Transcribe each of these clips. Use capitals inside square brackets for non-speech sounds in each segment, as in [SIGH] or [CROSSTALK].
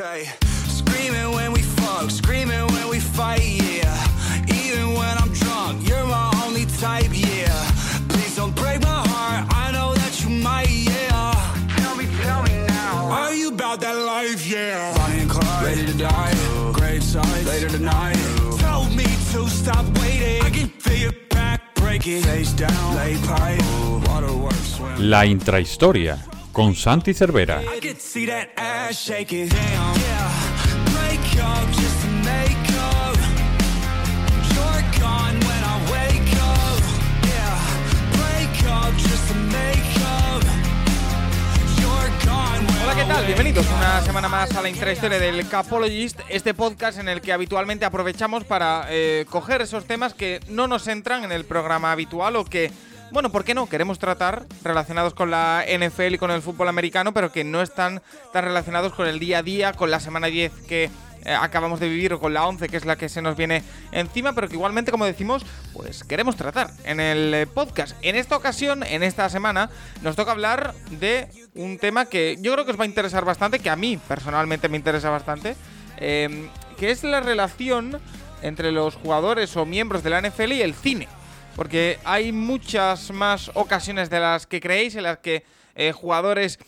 Okay, screaming when we fuck, screaming when we fight, yeah. Even when I'm drunk, you're my only type, yeah. Please don't break my heart, I know that you might, yeah. Tell me, tell me now. Are you about that life, yeah? Bonnie and Clyde, ready to die. Great sight, later tonight. Tell me to stop waiting. I can feel your back breaking. Face down, lay pipe, waterworks, swim. La intrahistoria con Santi Cervera. Hola, ¿qué tal? Bienvenidos una semana más a la intrahistoria del Capologist, este podcast en el que habitualmente aprovechamos para eh, coger esos temas que no nos entran en el programa habitual o que, bueno, ¿por qué no? Queremos tratar relacionados con la NFL y con el fútbol americano, pero que no están tan relacionados con el día a día, con la semana 10 que eh, acabamos de vivir o con la 11 que es la que se nos viene encima, pero que igualmente, como decimos, pues queremos tratar en el eh, podcast. En esta ocasión, en esta semana, nos toca hablar de un tema que yo creo que os va a interesar bastante, que a mí personalmente me interesa bastante, eh, que es la relación entre los jugadores o miembros de la NFL y el cine. Porque hay muchas más ocasiones de las que creéis en las que eh, jugadores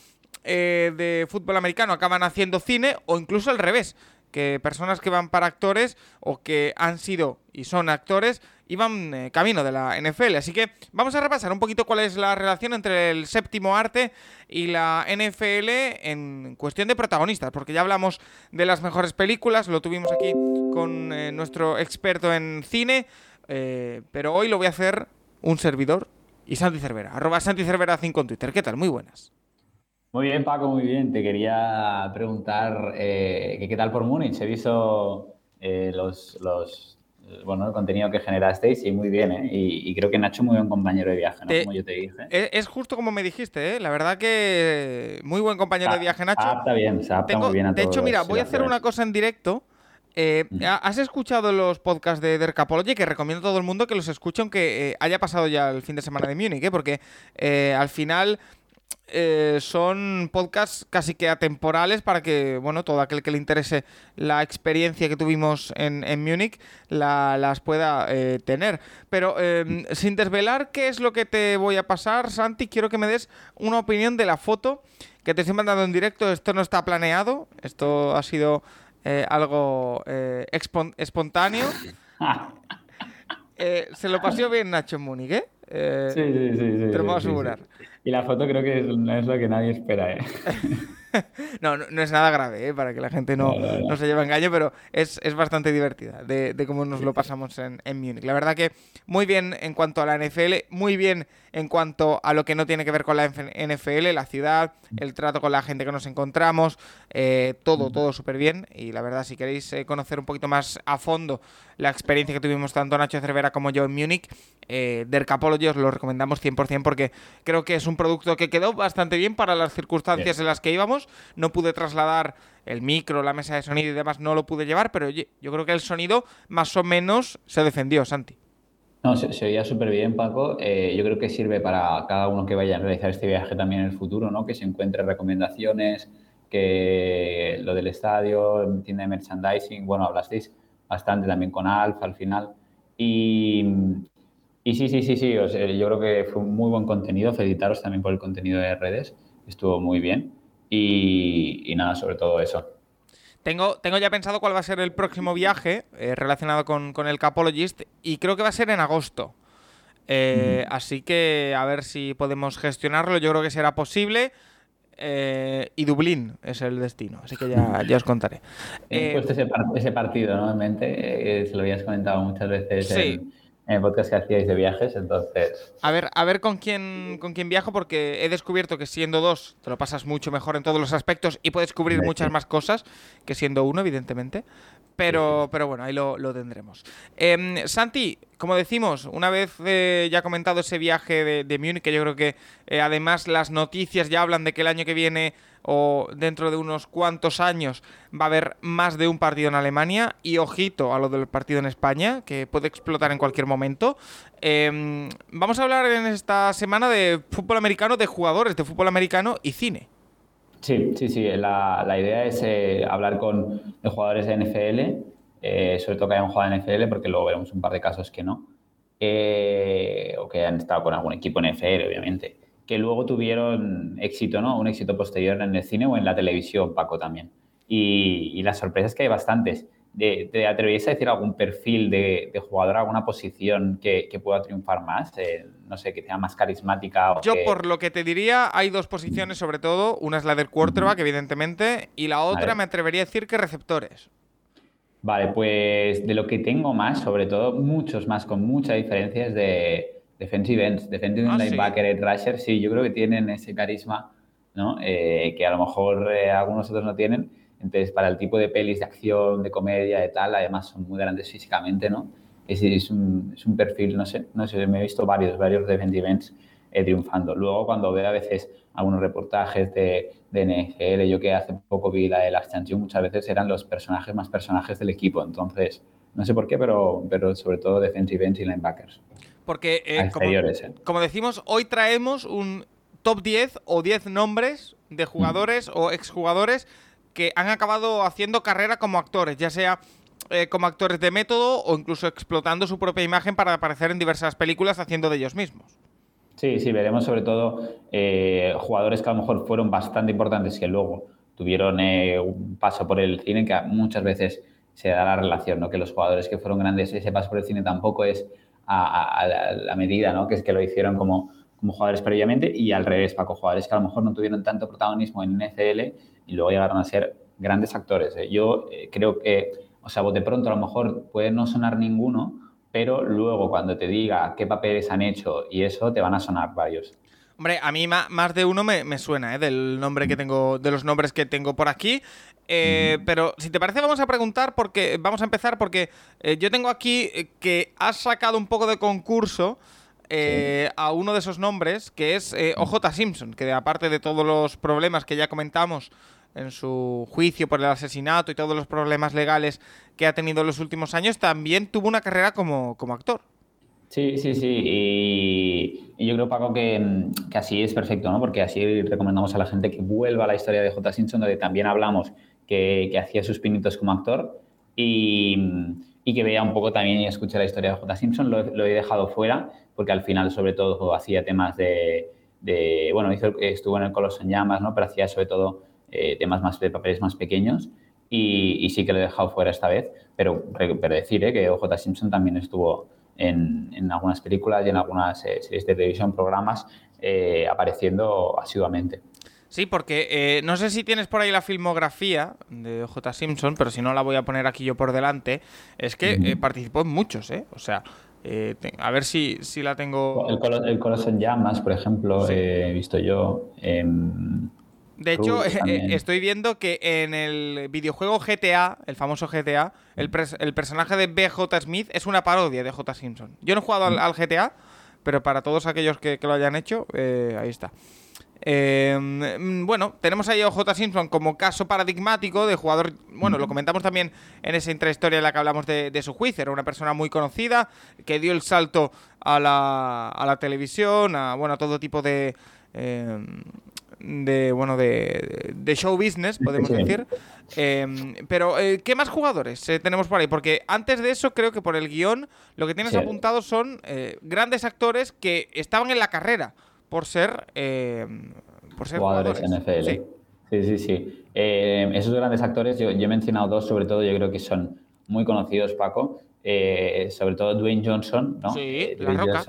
eh, de fútbol americano acaban haciendo cine o incluso al revés, que personas que van para actores o que han sido y son actores iban eh, camino de la NFL. Así que vamos a repasar un poquito cuál es la relación entre el séptimo arte y la NFL en cuestión de protagonistas, porque ya hablamos de las mejores películas, lo tuvimos aquí con eh, nuestro experto en cine, eh, pero hoy lo voy a hacer un servidor y Santi Cervera, arroba Santi Cervera 5 en Twitter. ¿Qué tal? Muy buenas. Muy bien, Paco, muy bien. Te quería preguntar eh, que qué tal por Múnich. He visto eh, los, los, bueno, el contenido que generasteis y muy bien, ¿eh? Y, y creo que Nacho muy buen compañero de viaje, ¿no? Te- Como yo te dije. Es, es justo como me dijiste, ¿eh? La verdad que muy buen compañero de viaje, Nacho. Se adapta bien, se adapta Tengo- muy bien a de hecho, mira, voy a hacer una cosa en directo. Eh. ¿ha- ¿Has escuchado los podcasts de Dercapology? Que recomiendo a todo el mundo que los escuche, aunque eh, haya pasado ya el fin de semana de Múnich, ¿eh? porque eh, al final son podcasts casi que atemporales para que, bueno, todo aquel que le interese la experiencia que tuvimos en, en Múnich la- las pueda tener. Pero eh, sin desvelar qué es lo que te voy a pasar, Santi, quiero que me des una opinión de la foto que te estoy mandando en directo. Esto no está planeado, esto ha sido eh, algo eh, espontáneo. [LAUGHS] Eh, se lo pasó bien Nacho en Múnich, ¿eh? Eh, Sí, sí, sí. sí, te lo puedo asegurar. Y la foto creo que es- es lo que nadie espera, ¿eh? [LAUGHS] [LAUGHS] No, no, no es nada grave, ¿eh? para que la gente no, No, se lleve engaño, pero es, es bastante divertida de, de cómo nos lo pasamos en, en Múnich. La verdad que muy bien en cuanto a la NFL, muy bien en cuanto a lo que no tiene que ver con la NFL, la ciudad, el trato con la gente que nos encontramos, eh, todo, todo súper bien. Y la verdad, si queréis eh, conocer un poquito más a fondo la experiencia que tuvimos tanto Nacho Cervera como yo en Múnich, eh, Dercapology os lo recomendamos 100% porque creo que es un producto que quedó bastante bien para las circunstancias en las que íbamos. No pude trasladar el micro, la mesa de sonido y demás, no lo pude llevar, pero yo creo que el sonido más o menos se defendió, Santi. No, se, se oía súper bien, Paco. Eh, yo creo que sirve para cada uno que vaya a realizar este viaje también en el futuro, ¿no? Que se encuentre recomendaciones, que lo del estadio, tienda de merchandising, bueno, hablasteis bastante también con Alf al final. Y, sí, sí, sí, sí, yo creo que fue un muy buen contenido. Felicitaros también por el contenido de redes, estuvo muy bien. Y, y nada, sobre todo eso. Tengo, tengo ya pensado cuál va a ser el próximo viaje eh, relacionado con, con el Capologist y creo que va a ser en agosto. Eh, Así que a ver si podemos gestionarlo. Yo creo que será posible. eh, y Dublín es el destino. Así que ya, [LAUGHS] ya os contaré. He puesto ese, par- ese partido ¿no? en mente, se lo habías comentado muchas veces Sí. en, en el podcast que hacíais de viajes, entonces... A ver, a ver con quién, con quién viajo, porque he descubierto que siendo dos te lo pasas mucho mejor en todos los aspectos y puedes cubrir muchas más cosas que siendo uno, evidentemente. Pero, pero bueno, ahí lo, lo tendremos. Em, Santi, como decimos, una vez eh, ya comentado ese viaje de, de Múnich, que yo creo que eh, además las noticias ya hablan de que el año que viene o dentro de unos cuantos años va a haber más de un partido en Alemania y ojito a lo del partido en España, que puede explotar en cualquier momento. Em, vamos a hablar en esta semana de fútbol americano, de jugadores de fútbol americano y cine. Sí, sí, sí. La, la idea es eh, hablar con jugadores de NFL, eh, sobre todo que hayan jugado en NFL, porque luego veremos un par de casos que no, eh, o que han estado con algún equipo en NFL, obviamente, que luego tuvieron éxito, ¿no? Un éxito posterior en el cine o en la televisión, Paco, también. Y, y las sorpresas que hay bastantes. ¿Te, atreverías a decir algún perfil de, jugador, alguna posición que, pueda triunfar más? Eh, no sé, que sea más carismática. Yo, por lo que te diría, hay dos posiciones sobre todo. Una es la del quarterback, evidentemente, y la otra me atrevería a decir que receptores. Vale, pues de lo que tengo más, sobre todo, muchos más, con mucha diferencia, es de defensive ends, defensive ah, linebacker, ¿sí? rusher. Sí, yo creo que tienen ese carisma, ¿no? Eh, que a lo mejor eh, algunos otros no tienen entonces, para el tipo de pelis de acción, de comedia, de tal, además son muy grandes físicamente, ¿no? Es, es, un, es un, perfil, no sé, no sé, me he visto varios, varios de events eh, triunfando. Luego, cuando veo a veces algunos reportajes de, de NHL, yo que hace poco vi la de la Chanchu, muchas veces eran los personajes más personajes del equipo. Entonces, no sé por qué, pero, pero sobre todo defensive ends y linebackers. Porque, eh, como, eh. como, decimos, hoy traemos un top 10 o 10 nombres de jugadores o exjugadores que han acabado haciendo carrera como actores, ya sea eh, como actores de método o incluso explotando su propia imagen para aparecer en diversas películas haciendo de ellos mismos. Sí, sí, veremos sobre todo eh, jugadores que a lo mejor fueron bastante importantes que luego tuvieron eh, un paso por el cine, que muchas veces se da la relación, ¿no? que los jugadores que fueron grandes, ese paso por el cine tampoco es a, la, medida, ¿no? que es que lo hicieron como, como jugadores previamente y al revés, Paco, jugadores que a lo mejor no tuvieron tanto protagonismo en NFL y luego llegaron a ser grandes actores. ¿eh? Yo eh, creo que, o sea, de pronto a lo mejor puede no sonar ninguno, pero luego cuando te diga qué papeles han hecho y eso, te van a sonar varios. Hombre, a mí más de uno me, suena, ¿eh? Del nombre que tengo, de los nombres que tengo por aquí. Pero si te parece, vamos a preguntar porque. Vamos a empezar porque yo tengo aquí que has sacado un poco de concurso. A uno de esos nombres, que es OJ Simpson, que aparte de todos los problemas que ya comentamos en su juicio por el asesinato y todos los problemas legales que ha tenido en los últimos años, también tuvo una carrera como, actor. Sí, sí, sí. Y, yo creo, Paco, que, así es perfecto, ¿no? Porque así recomendamos a la gente que vuelva a la historia de J. Simpson, donde también hablamos que, hacía sus pinitos como actor y, que vea un poco también y escuche la historia de J. Simpson. Lo, he dejado fuera porque al final, sobre todo, hacía temas de, bueno, hizo, estuvo en el Coloso en Llamas, ¿no? Pero hacía sobre todo eh, temas más de papeles más pequeños y, sí que lo he dejado fuera esta vez, pero, pero decir eh, que OJ Simpson también estuvo en, en, algunas películas y en algunas eh, series de televisión, programas, apareciendo asiduamente. Sí, porque no sé si tienes por ahí la filmografía de OJ Simpson, pero si no la voy a poner aquí yo por delante. Es que participó en muchos, ¿eh? O sea, a ver si, si la tengo. El, el Coloso en Llamas, por ejemplo, he visto yo. De hecho, eh, estoy viendo que en el videojuego GTA, el famoso GTA, el, personaje de BJ Smith es una parodia de J. Simpson. Yo no he jugado al, GTA, pero para todos aquellos que, lo hayan hecho, eh, ahí está. Em, bueno, tenemos ahí a J. Simpson como caso paradigmático de jugador. Bueno, lo comentamos también en esa intrahistoria en la que hablamos de, su juicio. Era una persona muy conocida que dio el salto a la, a la televisión, a, bueno, a todo tipo de. Em, de bueno de, show business, podemos decir. Em, pero, eh, ¿qué más jugadores eh, tenemos por ahí? Porque antes de eso, creo que por el guion, lo que tienes apuntado son eh, grandes actores que estaban en la carrera por ser, em, por ser jugadores, NFL. Sí, sí, sí. Em, esos grandes actores, yo, he mencionado dos, sobre todo, yo creo que son muy conocidos, Paco. sobre todo Dwayne Johnson, ¿no? Sí, La Roca.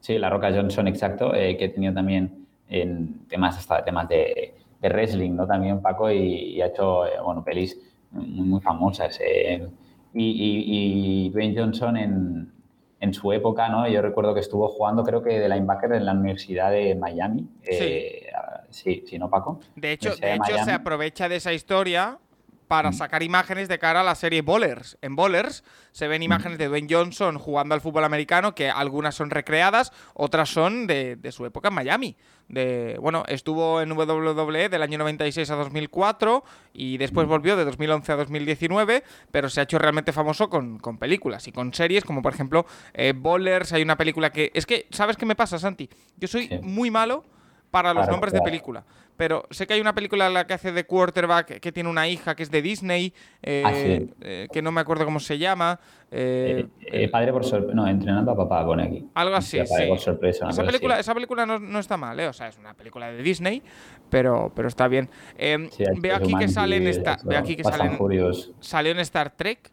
sí, La Roca Johnson, exacto, que tenía también en temas hasta temas de, de wrestling, ¿no? También Paco y, ha hecho, eh, bueno, pelis muy, famosas. Eh, y, y, y, Dwayne Johnson en, en, su época, ¿no? Yo recuerdo que estuvo jugando, creo que de linebacker en la Universidad de Miami. Eh, sí. sí, ¿no, Paco? De hecho, de hecho se aprovecha de esa historia para mm. sacar imágenes de cara a la serie Bowlers. En Bowlers se ven mm. imágenes de Dwayne Johnson jugando al fútbol americano, que algunas son recreadas, otras son de, de su época en Miami. De, bueno, estuvo en WWE del año 96 a 2004 y después mm. volvió de 2011 a 2019, pero se ha hecho realmente famoso con, con películas y con series, como por ejemplo eh, Bowlers. Hay una película que. Es que, ¿sabes qué me pasa, Santi? Yo soy muy malo para los nombres de película. Pero sé que hay una película en la que hace de quarterback que tiene una hija que es de Disney, eh, Ah, sí. eh, que no me acuerdo cómo se llama. eh, padre por sorpresa. No, entrenando a papá pone aquí. Algo así, sí. por sorpresa. esa, película, así. esa película no, no está mal, ¿eh? O sea, es una película de Disney, pero, pero está bien. Eh, Sí, veo aquí que sale en esta, veo aquí que Fast sale and en- Furious. salió en Star Trek,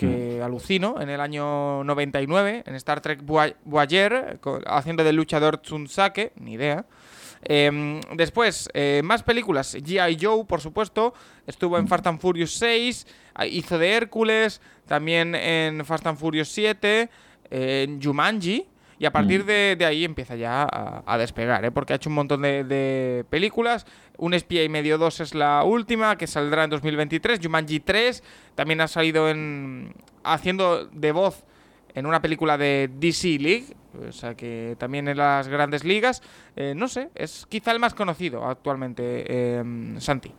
que Mm. alucino, en el año 99, en Star Trek Voy- Voyager, haciendo del luchador Tsunsake, ni idea. Eh, después, eh, más películas. G.I. Joe, por supuesto. Estuvo en Fast and Furious 6. ah, Hizo de Hércules. También en Fast and Furious 7. eh, en Jumanji. Y a partir Mm. de, de ahí empieza ya a, a despegar, ¿eh? porque ha hecho un montón de, de películas. Un espía y medio 2 es la última, que saldrá en 2023. Jumanji 3 también ha salido en haciendo de voz en una película de DC League, o sea que también en las grandes ligas. Eh, no sé, es quizá el más conocido actualmente, eh, Santi.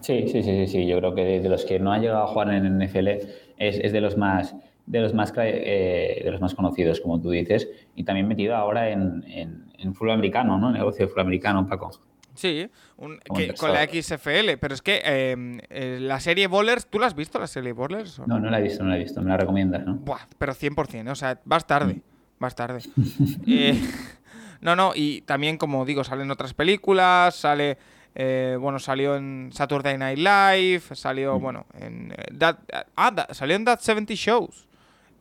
Sí, sí, sí, sí, sí. Yo creo que de, de los que no ha llegado a jugar en NFL es, es de los más de los más eh, de los más conocidos, como tú dices, y también metido ahora en, en, en fútbol americano, ¿no? Negocio de fútbol americano, Paco. Sí, un- que- con la. XFL, pero es que eh, eh, la serie Bowlers, ¿tú la has visto la serie Bowlers? No, no la he visto, no la he visto. Me la recomiendas, ¿no? Buah, pero 100%, ¿eh? o sea, vas tarde, Mm. vas tarde. [LAUGHS] Eh, no, no, y también, como digo, salen otras películas, sale, eh, bueno, salió en Saturday Night Live, Mm. salió, bueno, en... That- ah, That- salió en That 70 Shows,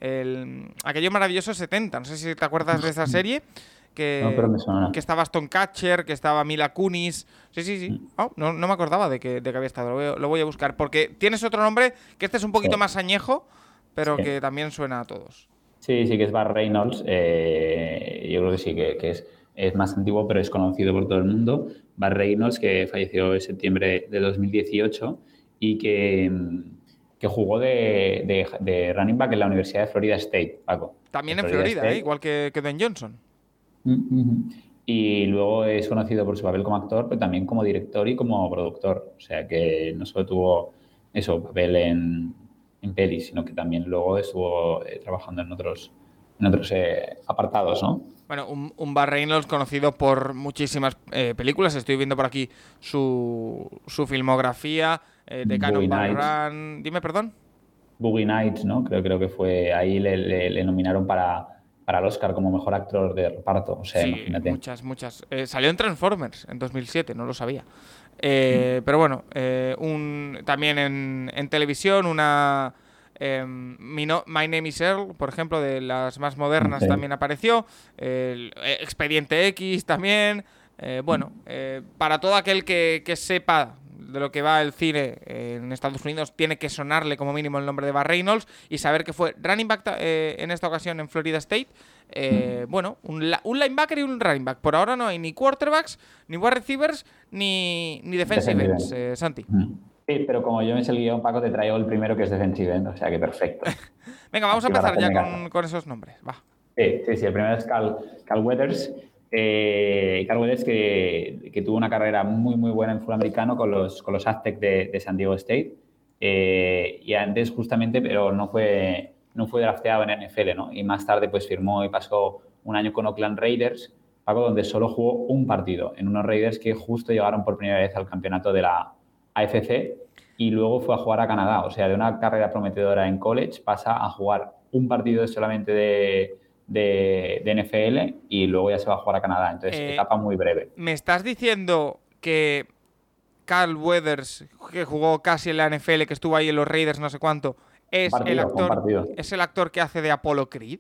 el, aquello maravilloso 70, no sé si te acuerdas de esa serie, que, No, pero me suena. que estaba Stone Catcher, que estaba Mila Kunis. Sí, sí, sí. Mm. Oh, no, no me acordaba de que, de que había estado. Lo voy, a- lo voy a buscar. Porque tienes otro nombre que este es un poquito Sí. más añejo, pero Sí. que también suena a todos. Sí, sí que es Bar Reynolds. eh, yo creo que sí, que, que es, es más antiguo, pero es conocido por todo el mundo. Bar Reynolds, que falleció en septiembre de 2018 y que, mm, que jugó de, de- de running back en la Universidad de Florida State, Paco. También en Florida. ¿eh? igual que, que Ben Johnson. Mm. Y luego es conocido por su papel como actor, pero también como director y como productor. O sea que no solo tuvo eso, papel en, en pelis, sino que también luego estuvo eh, trabajando en otros, en otros eh, apartados, ¿no? Bueno, un, un Bar Reynolds conocido por muchísimas eh, películas. Estoy viendo por aquí su, su filmografía eh, de Cannonball. Run. Dime, perdón. Boogie Nights, ¿no? Creo, creo que fue ahí le, le- le nominaron para, para el Oscar como mejor actor de reparto. O sea, Sí, imagínate. muchas, muchas. Eh, salió en Transformers en 2007, no lo sabía. Eh, Pero bueno, eh, un, también en, en televisión, una. em, No- My Name is Earl, por ejemplo, de las más modernas también apareció. El, Expediente X también. Bueno, para todo aquel que, que sepa de lo que va el cine en Estados Unidos, tiene que sonarle como mínimo el nombre de Bar Reynolds y saber que fue running back eh, en esta ocasión en Florida State. Eh, Bueno, un, un linebacker y un running back. Por ahora no hay ni quarterbacks, ni wide receivers, ni, ni defensive ends, eh, Santi. Mm. Sí, pero como yo me sé el guion, Paco, te traigo el primero que es defensive end, o sea que perfecto. [LAUGHS] Venga, vamos a empezar ya con, con esos nombres. Va. Sí, sí, sí. El primero es Cal, Cal Weathers. Eh, Weathers que, tuvo una carrera muy, muy buena en fútbol americano con los, con los Aztecs de, de San Diego State. Eh, y antes justamente, pero no fue, no fue drafteado en NFL, ¿no? Y más tarde pues firmó y pasó un año con Oakland Raiders, Paco, donde solo jugó un partido en unos Raiders que justo llegaron por primera vez al campeonato de la AFC y luego fue a jugar a Canadá. O sea, de una carrera prometedora en college pasa a jugar un partido solamente de, de, de NFL y luego ya se va a jugar a Canadá. Entonces, Eh, etapa muy breve. ¿Me estás diciendo que Carl Weathers, que jugó casi en la NFL, que estuvo ahí en los Raiders no sé cuánto, es Partido, el actor es el actor que hace de Apollo Creed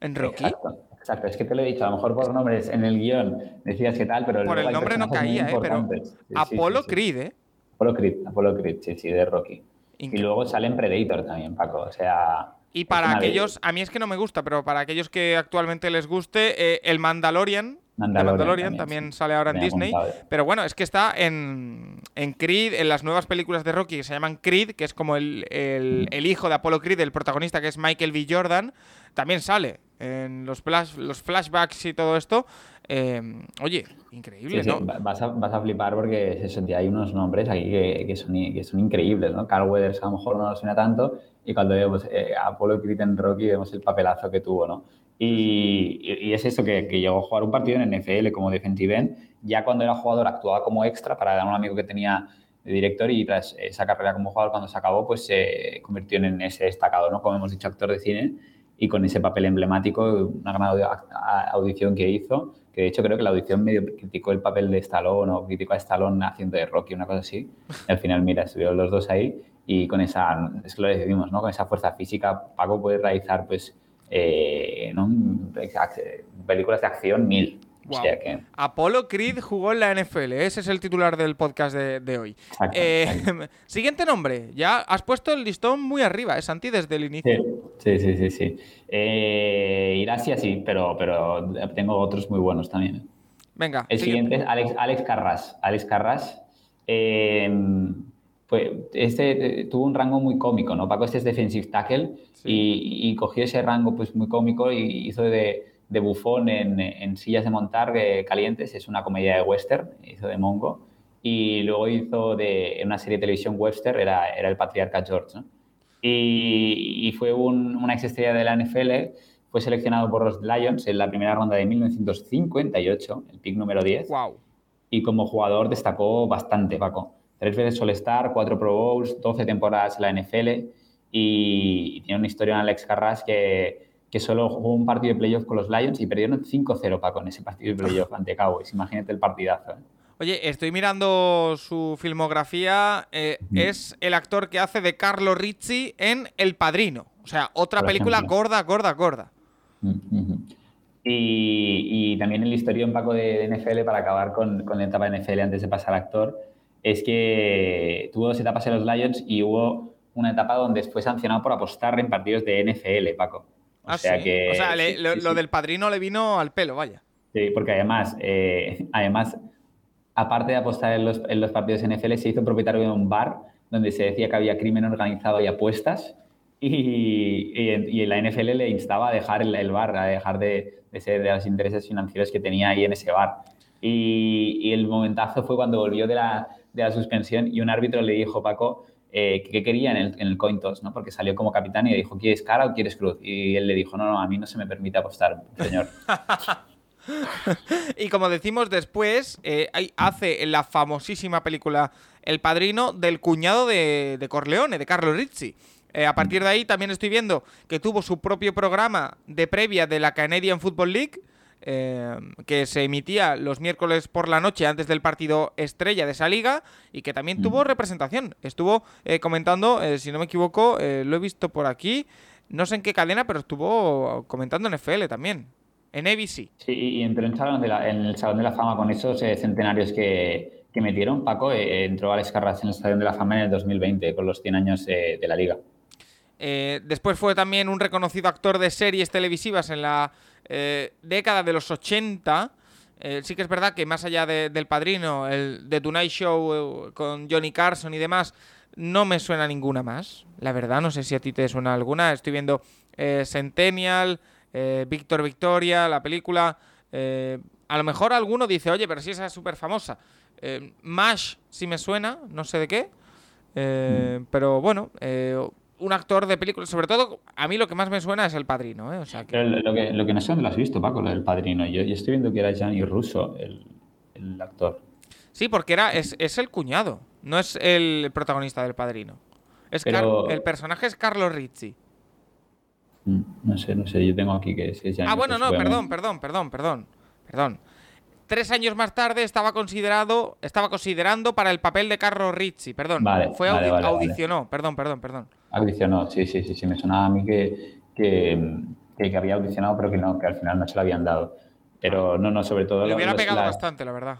en Rocky? Exacto, exacto. Es que te lo he dicho, a lo mejor por nombres en el guion decías que tal, pero Por el nombre no caía, ¿eh? Pero. Sí, sí, sí. Creed, ¿eh? Apollo Creed, Apollo Creed, sí, sí, de Rocky. Y luego sale en Predator también, Paco. O sea. Y para aquellos, a mí es que no me gusta, pero para aquellos que actualmente les guste, eh, el Mandalorian, Mandalorian Mandalorian también, también sí. sale ahora en Disney. apuntado. Pero bueno, es que está en, en Creed, en las nuevas películas de Rocky que se llaman Creed, que es como el, el- Mm. el hijo de Apollo Creed, el protagonista que es Michael B. Jordan, también sale en los, flash- los flashbacks y todo esto. Eh, oye, increíble, Sí, ¿no? va- Vas, a, vas a flipar porque es eso, tío, hay unos nombres aquí que, que son, que son increíbles, ¿no? Carl Weathers a lo mejor no nos suena tanto y cuando vemos eh, a Apollo Creed en Rocky vemos el papelazo que tuvo, ¿no? Y, y- es eso, que, que llegó a jugar un partido en NFL como defensive end. Ya cuando era jugador actuaba como extra para un amigo que tenía de director y tras esa carrera como jugador cuando se acabó pues se convirtió en ese destacado, ¿no? Como hemos dicho, actor de cine y con ese papel emblemático, una gran audi- a- audición que hizo, que de hecho creo que la audición medio criticó el papel de Stallone o criticó a Stallone haciendo de Rocky, una cosa así. Y al final, mira, estuvieron los dos ahí y con esa, es que lo decidimos, ¿no? Con esa fuerza física, Paco puede realizar pues eh, ¿no? películas de acción mil. Guau. O sea que, Apollo Creed jugó en la NFL. Ese es el titular del podcast de, de hoy. Exacto, Eh, exacto. [LAUGHS] siguiente nombre. Ya has puesto el listón muy arriba, ¿eh, Santi? Desde el inicio. Sí, sí, sí, sí. Eh, Irasia sí, pero, pero tengo otros muy buenos también. Venga, El siguiente es Alex, Alex Carras. Alex Carras, eh, pues este eh, tuvo un rango muy cómico, ¿no? Paco este es defensive tackle Sí. y, y cogió ese rango pues muy cómico y hizo de, de bufón en, en sillas de montar eh, calientes, es una comedia de western, hizo de Mongo y luego hizo de en una serie de televisión western, era, era el patriarca George, ¿no? Y, y fue un, una ex estrella de la NFL, fue seleccionado por los Lions en la primera ronda de 1958, el pick número 10 Wow. y como jugador destacó bastante, Paco. Tres veces All-Star, cuatro Pro Bowls, 12 temporadas en la NFL y, y tiene una historia en Alex Carras que, que solo jugó un partido de playoff con los Lions y perdieron 5-0, Paco, en ese partido de playoff [LAUGHS] ante Cowboys. Imagínate el partidazo. ¿eh? Oye, estoy mirando su filmografía. eh. Es el actor que hace de Carlo Rizzi en El Padrino. O sea, otra Por película ejemplo. gorda, gorda, gorda. Y, y también el historión, Paco, de, NFL, para acabar con, con la etapa de NFL antes de pasar actor, es que tuvo dos etapas en los Lions y hubo una etapa donde fue sancionado por apostar en partidos de NFL, Paco. O Ah, sea sí. que... o sea, le- sí, lo, sí, lo sí. del padrino le vino al pelo, vaya. Sí, porque además, eh, además, aparte de apostar en los, en los partidos NFL, se hizo propietario de un bar donde se decía que había crimen organizado y apuestas. Y, y, y la NFL le instaba a dejar el, el bar, a dejar de, de ser de los intereses financieros que tenía ahí en ese bar. Y, y el momentazo fue cuando volvió de la, de la suspensión y un árbitro le dijo, Paco, eh, qué quería en el, en el coin ¿no? Porque salió como capitán y le dijo, ¿quieres cara o quieres cruz? Y él le dijo, no, no, a mí no se me permite apostar, señor. [LAUGHS] Y como decimos después, eh, hace la famosísima película El Padrino del cuñado de, de Corleone, de Carlo Rizzi. Eh, a partir de ahí también estoy viendo que tuvo su propio programa de previa de la Canadian Football League, eh, que se emitía los miércoles por la noche antes del partido estrella de esa liga y que también tuvo representación. Estuvo eh, comentando, eh, si no me equivoco, eh, lo he visto por aquí, no sé en qué cadena, pero estuvo comentando en FL también, en ABC. Sí, y entró en, salón de la- en el Salón de la Fama con esos centenarios que, que metieron. Paco eh, entró Alex Carras en el Salón de la Fama en el 2020 con los 100 años eh, de la liga. Eh, después fue también un reconocido actor de series televisivas en la eh, década de los 80. Eh, sí que es verdad que más allá de- del padrino, el The Tonight Show eh, con Johnny Carson y demás, no me suena ninguna más. La verdad, no sé si a ti te suena alguna. Estoy viendo eh, Centennial, Víctor Victoria, la película. a lo mejor alguno dice, oye, pero si esa es súper famosa. Mash sí me suena, no sé de qué. Eh, Pero bueno, un actor de películas, sobre todo, a mí lo que más me suena es El Padrino, ¿eh? O sea que... Lo que, lo que no sé dónde lo has visto, Paco, lo del padrino. Yo, yo estoy viendo que era Gianni Russo, el, el actor. Sí, porque era, es, es el cuñado, no es el protagonista del Padrino. Es Pero- el personaje es Carlos Rizzi. Mm, No sé, no sé, yo tengo aquí que es, es Gianni Ah, bueno, Russo, no, perdón, perdón, perdón, perdón, perdón. Tres años más tarde estaba considerado, estaba considerando para el papel de Carlos Rizzi, perdón. Vale, Fue vale, audi- vale, vale. audicionó, perdón, perdón, perdón. Audicionó, sí, sí, sí, sí, me sonaba a mí que, que, que- había audicionado, pero que no, que al final no se lo habían dado. Pero no, no, sobre todo... Le hubiera los- pegado las- bastante, la verdad.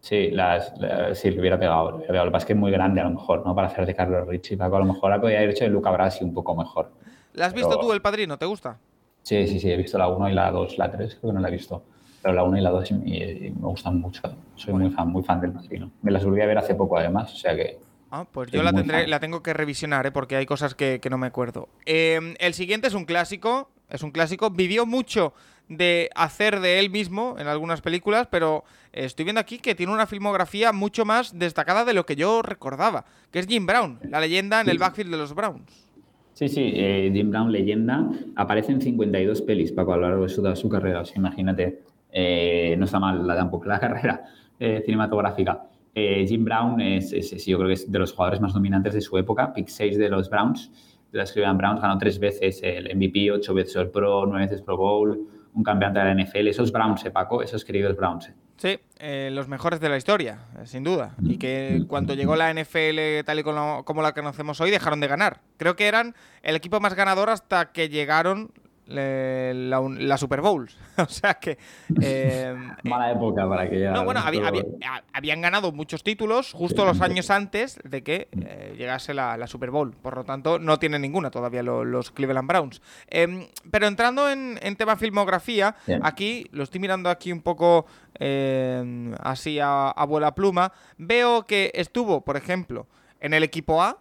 Sí, las, las- sí, le hubiera pegado, le hubiera pegado. Lo que pasa es que es muy grande a lo mejor, ¿no? Para hacer de Carlos Ricci. Paco, a lo mejor la podía haber hecho de Luca Brasi un poco mejor. ¿La has visto Pero- tú, El Padrino? ¿Te gusta? Sí, sí, sí, he visto la 1 y la 2, la 3 creo que no la he visto. Pero la 1 y la 2 y- y me gustan mucho. Soy muy fan, muy fan del Padrino. Me las volví a ver hace poco además, o sea que... Ah, pues yo la tendré, la tengo que revisionar, ¿eh? porque hay cosas que, que no me acuerdo. Eh, el siguiente es un clásico, es un clásico. Vivió mucho de hacer de él mismo en algunas películas, pero estoy viendo aquí que tiene una filmografía mucho más destacada de lo que yo recordaba, que es Jim Brown, la leyenda en el backfield de los Browns. Sí, sí, eh, Jim Brown, leyenda, aparece en 52 pelis, Paco, a lo largo de su, de su carrera. O sea, imagínate, eh, no está mal la, tampoco la carrera eh, cinematográfica. Eh, Jim Brown es, es- es- yo creo que es de los jugadores más dominantes de su época, pick 6 de los Browns, de los Cleveland Browns, ganó tres veces el MVP, ocho veces el Pro, nueve veces Pro Bowl, un campeonato de la NFL. Esos Browns, eh, Paco, esos queridos Browns. eh. Sí, eh, los mejores de la historia, sin duda. Y que cuando llegó la NFL tal y como, como la conocemos hoy, dejaron de ganar. Creo que eran el equipo más ganador hasta que llegaron eh, la, Super Bowl. [LAUGHS] o sea que... eh, Mala época para que ya. no, bueno, había- había- a- habían ganado muchos títulos justo los años antes de que eh, llegase la, la Super Bowl. Por lo tanto, no tienen ninguna todavía lo- los Cleveland Browns. Em, pero entrando en, en tema filmografía, Bien. aquí lo estoy mirando aquí un poco em, así a, a vuela pluma. Veo que estuvo, por ejemplo, en el equipo A,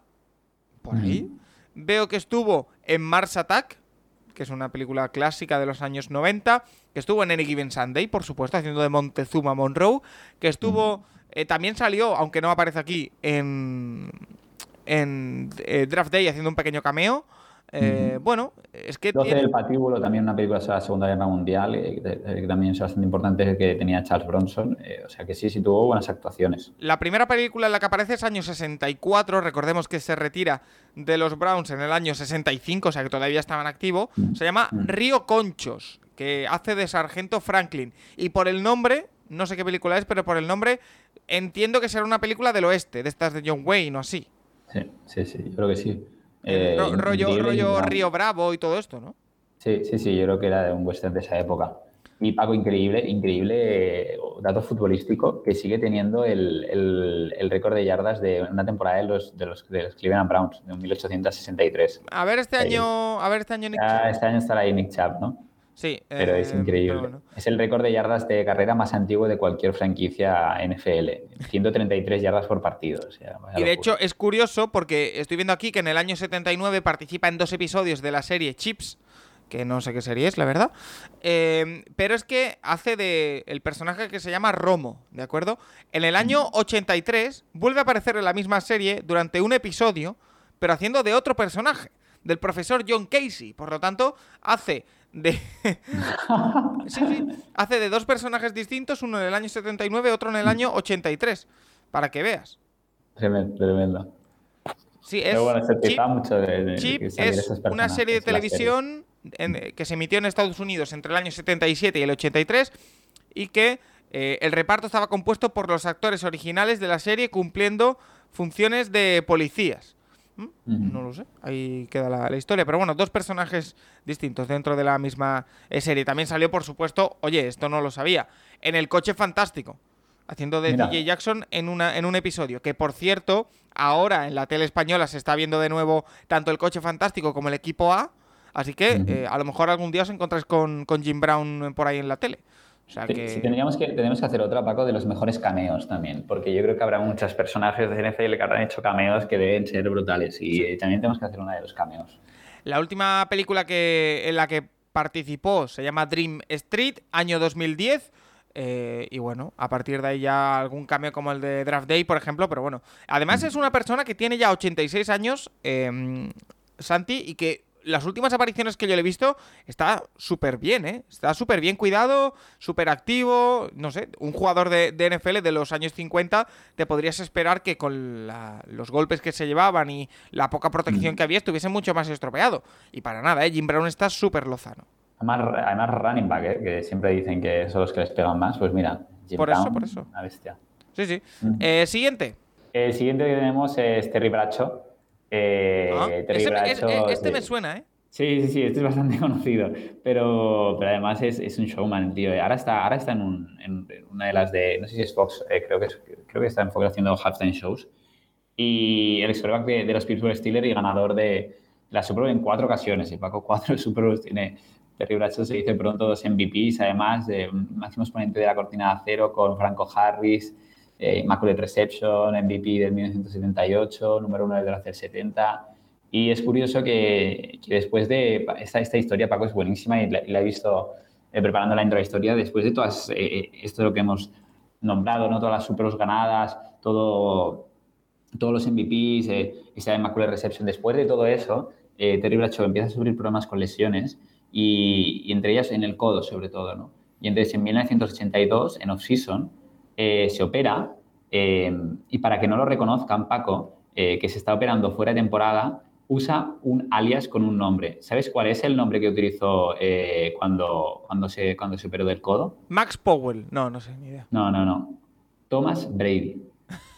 por ahí. Veo que estuvo en Mars Attack, que es una película clásica de los años 90, que estuvo en Any Given Sunday, por supuesto, haciendo de Montezuma Monroe, que estuvo, eh, también salió, aunque no aparece aquí, en, en eh, Draft Day haciendo un pequeño cameo. Eh, Bueno, es que 12 tiene- del Patíbulo, también una película sobre la Segunda Guerra Mundial, eh, que, que también es bastante importante, que tenía Charles Bronson. eh, o sea que sí, sí tuvo buenas actuaciones. La primera película en la que aparece es año 64. Recordemos que se retira de los Browns en el año 65, o sea que todavía estaba en activo. Se llama Río Conchos, que hace de Sargento Franklin. Y por el nombre, no sé qué película es, pero por el nombre entiendo que será una película del oeste, de estas de John Wayne o así. Sí, sí, sí, yo creo que sí. Eh, Ro- rollo rollo. Río Bravo y todo esto, ¿no? Sí, sí, sí, yo creo que era de un western de esa época. Y Paco, increíble, increíble eh, dato futbolístico que sigue teniendo el, el- el récord de yardas de una temporada de los, de los, de los Cleveland Browns, de 1863. A ver este año, a ver este año Nick Chubb. este año estará ahí Nick Chubb, ¿no? Sí, Pero eh, es increíble. pero bueno. Es el récord de yardas de carrera más antiguo de cualquier franquicia NFL. 133 yardas por partido. o sea, vaya Y de hecho es curioso porque estoy viendo aquí que en el año 79 participa en dos episodios de la serie Chips, que no sé qué serie es, la verdad. Eh, pero es que hace de el personaje que se llama Romo, ¿de acuerdo? En el año 83 vuelve a aparecer en la misma serie durante un episodio, pero haciendo de otro personaje, del profesor John Casey. Por lo tanto, hace de... [LAUGHS] sí, sí, hace de dos personajes distintos, uno en el año 79, otro en el año 83, para que veas. Tremendo. Sí, es Pero bueno, se Chip, quejaba mucho de, Chip es una serie de televisión en- que se emitió en Estados Unidos entre el año 77 y el 83 y que eh, el reparto estaba compuesto por los actores originales de la serie cumpliendo funciones de policías. ¿Mm? No lo sé, ahí queda la, la historia. Pero bueno, dos personajes distintos dentro de la misma eh, serie. También salió, por supuesto, oye, esto no lo sabía, en El Coche Fantástico, haciendo de Mira. DJ Jackson en, una, en un episodio. Que por cierto, ahora en la tele española se está viendo de nuevo tanto El Coche Fantástico como el equipo A. Así que eh, a lo mejor algún día os encontráis con, con Jim Brown por ahí en la tele. O sea Sí, que. sí, tendríamos que, tenemos que hacer otra, Paco, de los mejores cameos también, porque yo creo que habrá muchos personajes de NFL que habrán hecho cameos que deben ser brutales y eh, también tenemos que hacer una de los cameos. La última película que, en la que participó se llama Dream Street, año 2010. eh, y bueno, a partir de ahí ya algún cambio como el de Draft Day, por ejemplo, pero bueno. Además es una persona que tiene ya 86 años, eh, Santi, y que las últimas apariciones que yo le he visto está súper bien, ¿eh? Está súper bien cuidado, súper activo, no sé, un jugador de, de NFL de los años 50 te podrías esperar que con la- los golpes que se llevaban y la poca protección que había estuviese mucho más estropeado. Y para nada, ¿eh? Jim Brown está súper lozano. Además, además running back, ¿eh? que siempre dicen que son los que les pegan más, pues mira, Jim Por eso, Brown, por eso. una bestia. Sí, sí. Eh, siguiente. El siguiente que tenemos es Terry Bradshaw. Eh, Ah, ese es- eh, este sí. me suena, ¿eh? Sí, sí, sí, este es bastante [LAUGHS] conocido, pero, pero además es, es un showman, tío. Ahora está, ahora está en, un- en una de las de, no sé si es Fox, eh, creo, que es- creo que está en Fox haciendo halftime shows. Y el quarterback de, de los Pittsburgh Steelers y ganador de la Super Bowl en cuatro ocasiones. Y Paco, cuatro [LAUGHS] Super Bowls tiene Terry Bradshaw, se dice pronto dos MVPs, además, de máximo exponente de la cortina de acero con Franco Harris, eh, Immaculate Reception, MVP del 1978, número uno del draft del 70. Y es curioso que, que después de esta, esta historia, Paco, es buenísima y la, la he visto eh, preparando la intro de la historia, después de todas, eh, esto lo que hemos nombrado, ¿no? todas las Super Bowls ganadas, todo, todos los MVPs, eh, esa Immaculate Reception, después de todo eso, eh, Terry Bradshaw empieza a sufrir problemas con lesiones y, y entre ellas en el codo sobre todo, ¿no? Y entonces en 1982, en off-season, eh, se opera eh, y para que no lo reconozcan, Paco, eh, que se está operando fuera de temporada, usa un alias con un nombre. ¿Sabes cuál es el nombre que utilizó cuando, cuando, se, cuando se operó del codo? Max Powell. No, no sé, ni idea. No, no, no. Thomas Brady.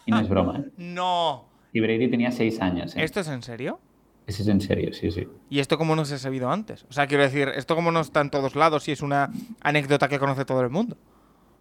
Y no es broma. [LAUGHS] No. Y Brady tenía seis años. ¿Esto es en serio? Ese es en serio, sí, sí. ¿Y esto cómo no se ha sabido antes? O sea, quiero decir, esto como no está en todos lados y es una anécdota que conoce todo el mundo.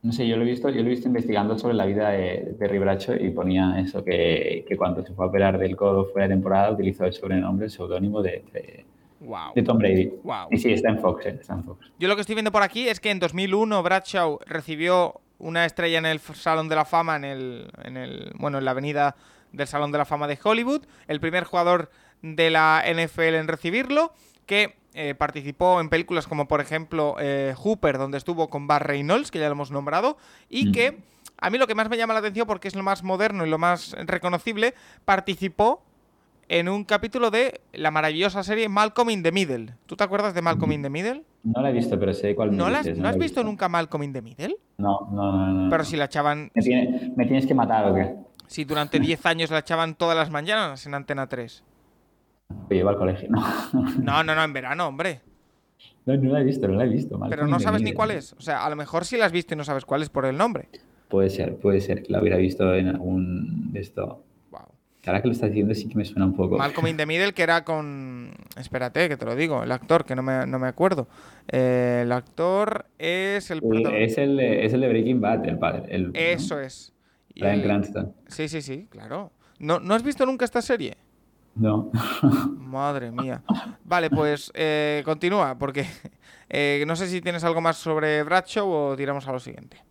No sé, yo lo he visto, yo lo he visto investigando sobre la vida de Terry Bradshaw y ponía eso, que, que cuando se fue a operar del codo fuera de temporada utilizó el sobrenombre, el seudónimo de, de, Wow. de Tom Brady. Wow. Y sí, está en Fox, ¿eh? está en Fox. Yo lo que estoy viendo por aquí es que en 2001 Bradshaw recibió una estrella en el Salón de la Fama en el, en el bueno en la avenida del Salón de la Fama de Hollywood, el primer jugador de la NFL en recibirlo, que eh, participó en películas como por ejemplo eh, Hooper, donde estuvo con Bar Reynolds, que ya lo hemos nombrado, y Mm. que a mí lo que más me llama la atención porque es lo más moderno y lo más reconocible, participó en un capítulo de la maravillosa serie Malcolm in the Middle. ¿Tú te acuerdas de Malcolm in the Middle? No la he visto, pero sé cuál ¿No, la has- ¿no has visto nunca Malcolm in the Middle? No, no, no. no. Pero si la echaban, ¿Me, tiene- ¿Me tienes que matar o qué? si durante 10 años la echaban todas las mañanas en Antena 3. Me llevo al colegio. No. No, no, no, en verano, hombre. no, no la he visto, no la he visto. Pero Malcolm no sabes ni cuál es. O sea, a lo mejor sí la has visto y no sabes cuál es por el nombre. Puede ser, puede ser que la hubiera visto en algún de esto. Wow. Ahora que lo estás diciendo sí que me suena un poco. Malcolm in the Middle, que era con. Espérate, que te lo digo. El actor, que no me, no me acuerdo. Eh, el actor es el. Es el, de, es el de Breaking Bad, el padre. El, ¿no? Eso es. Y- Bryan Cranston. Sí, sí, sí, claro. ¿No, ¿No has visto nunca esta serie? No. Madre mía. Vale, pues eh, continúa, porque [LAUGHS] eh, no sé si tienes algo más sobre Bradshaw o tiramos a lo siguiente.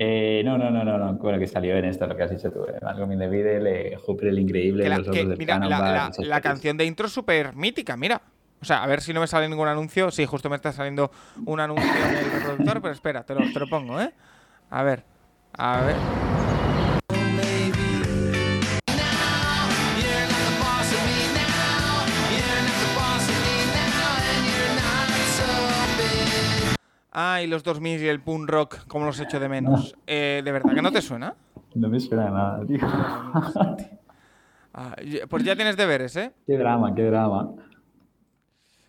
Eh, no, no, no, no, no. Bueno, que salió en esto, lo que has dicho tú. eh, the Middle, eh, Hooper el Increíble, Que la, Los que, del mira, la, canción de intro es súper mítica, mira. O sea, a ver si no me sale ningún anuncio. Sí, justo me está saliendo un anuncio en el reproductor, pero espera, te lo, te lo pongo, ¿eh? A ver, a ver. Ay, los 2000 y el punk rock, como los echo de menos. Eh, ¿De verdad que no te suena? No me suena nada, tío. Ah, pues ya tienes deberes, ¿eh? qué drama, qué drama.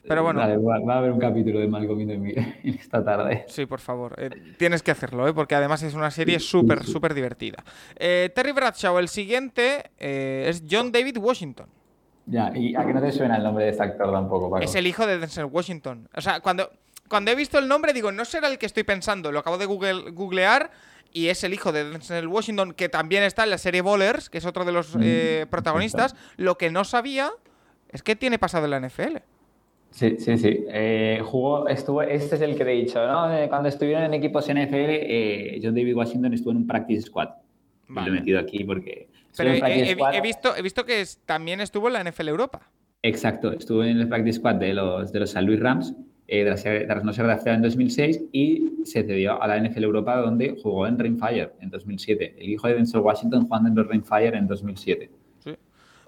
Pero bueno. Vale, va, va a haber un capítulo de Malcolm the Middle [LAUGHS] esta tarde. Sí, por favor. eh, tienes que hacerlo, ¿eh? porque además es una serie súper, súper divertida. Eh, Terry Bradshaw, el siguiente es John David Washington. Ya, ¿y a qué no te suena el nombre de este actor tampoco, Paco? Es el hijo de Denzel Washington. O sea, cuando, cuando he visto el nombre digo, no será el que estoy pensando. Lo acabo de google- googlear y es el hijo de Denzel Washington, que también está en la serie Bowlers, que es otro de los eh, protagonistas. Lo que no sabía es que tiene pasado en la NFL. Sí, sí, sí. Eh, jugó, estuvo, este es el que te he dicho, ¿no? Eh, Cuando estuvieron en equipos NFL, eh, John David Washington estuvo en un practice squad. Vale. Lo he metido aquí porque... Pero he, he- he visto, he visto que es- también estuvo en la NFL Europa. Exacto, estuvo en el practice squad de los, de los San Luis Rams eh, tras, no ser drafteado en 2006 y se cedió a la NFL Europa donde jugó en Rainfire en 2007. El hijo de Denzel Washington jugando en los Rainfire en 2007. Sí.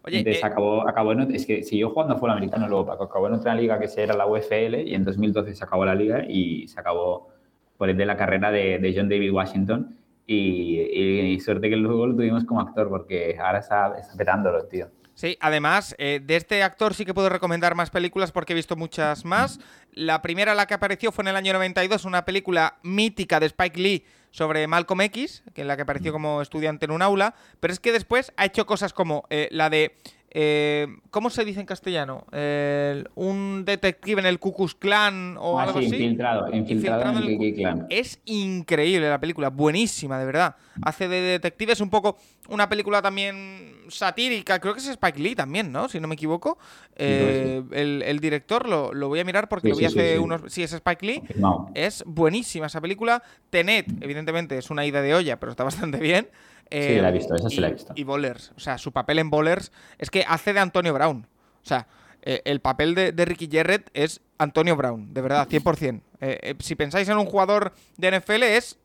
Oye, Entonces eh, acabó, acabó en, es que siguió jugando fútbol americano luego, Paco, acabó en otra liga que era la UFL y en 2012 se acabó la liga y se acabó por ende la carrera de, de John David Washington y, y- y suerte que luego lo tuvimos como actor porque ahora está, está petándolo, tío. Sí, además, eh, de este actor sí que puedo recomendar más películas porque he visto muchas más. La primera, la que apareció, fue en el año 92, una película mítica de Spike Lee sobre Malcolm X, que en la que apareció como estudiante en un aula, pero es que después ha hecho cosas como eh, la de... eh, ¿Cómo se dice en castellano? El- un detective en el Ku Klux Klan o Ah, algo sí, así. infiltrado, infiltrado, en el Clan. Es increíble la película, buenísima, de verdad. Hace de detective, es un poco una película también satírica, creo que es Spike Lee también, ¿no? Si no me equivoco. Eh, el, el director, lo, lo voy a mirar porque lo vi hace unos... Sí, es Spike Lee. Confirmado. Es buenísima esa película. Tenet, evidentemente, es una ida de olla, pero está bastante bien. Eh, Sí, la he visto, esa sí la he visto. Y Bowlers, o sea, su papel en Bowlers es que hace de Antonio Brown. O sea, eh, el papel de, de Ricky Jarrett es Antonio Brown, de verdad, 100%. Eh, eh, si pensáis en un jugador de NFL es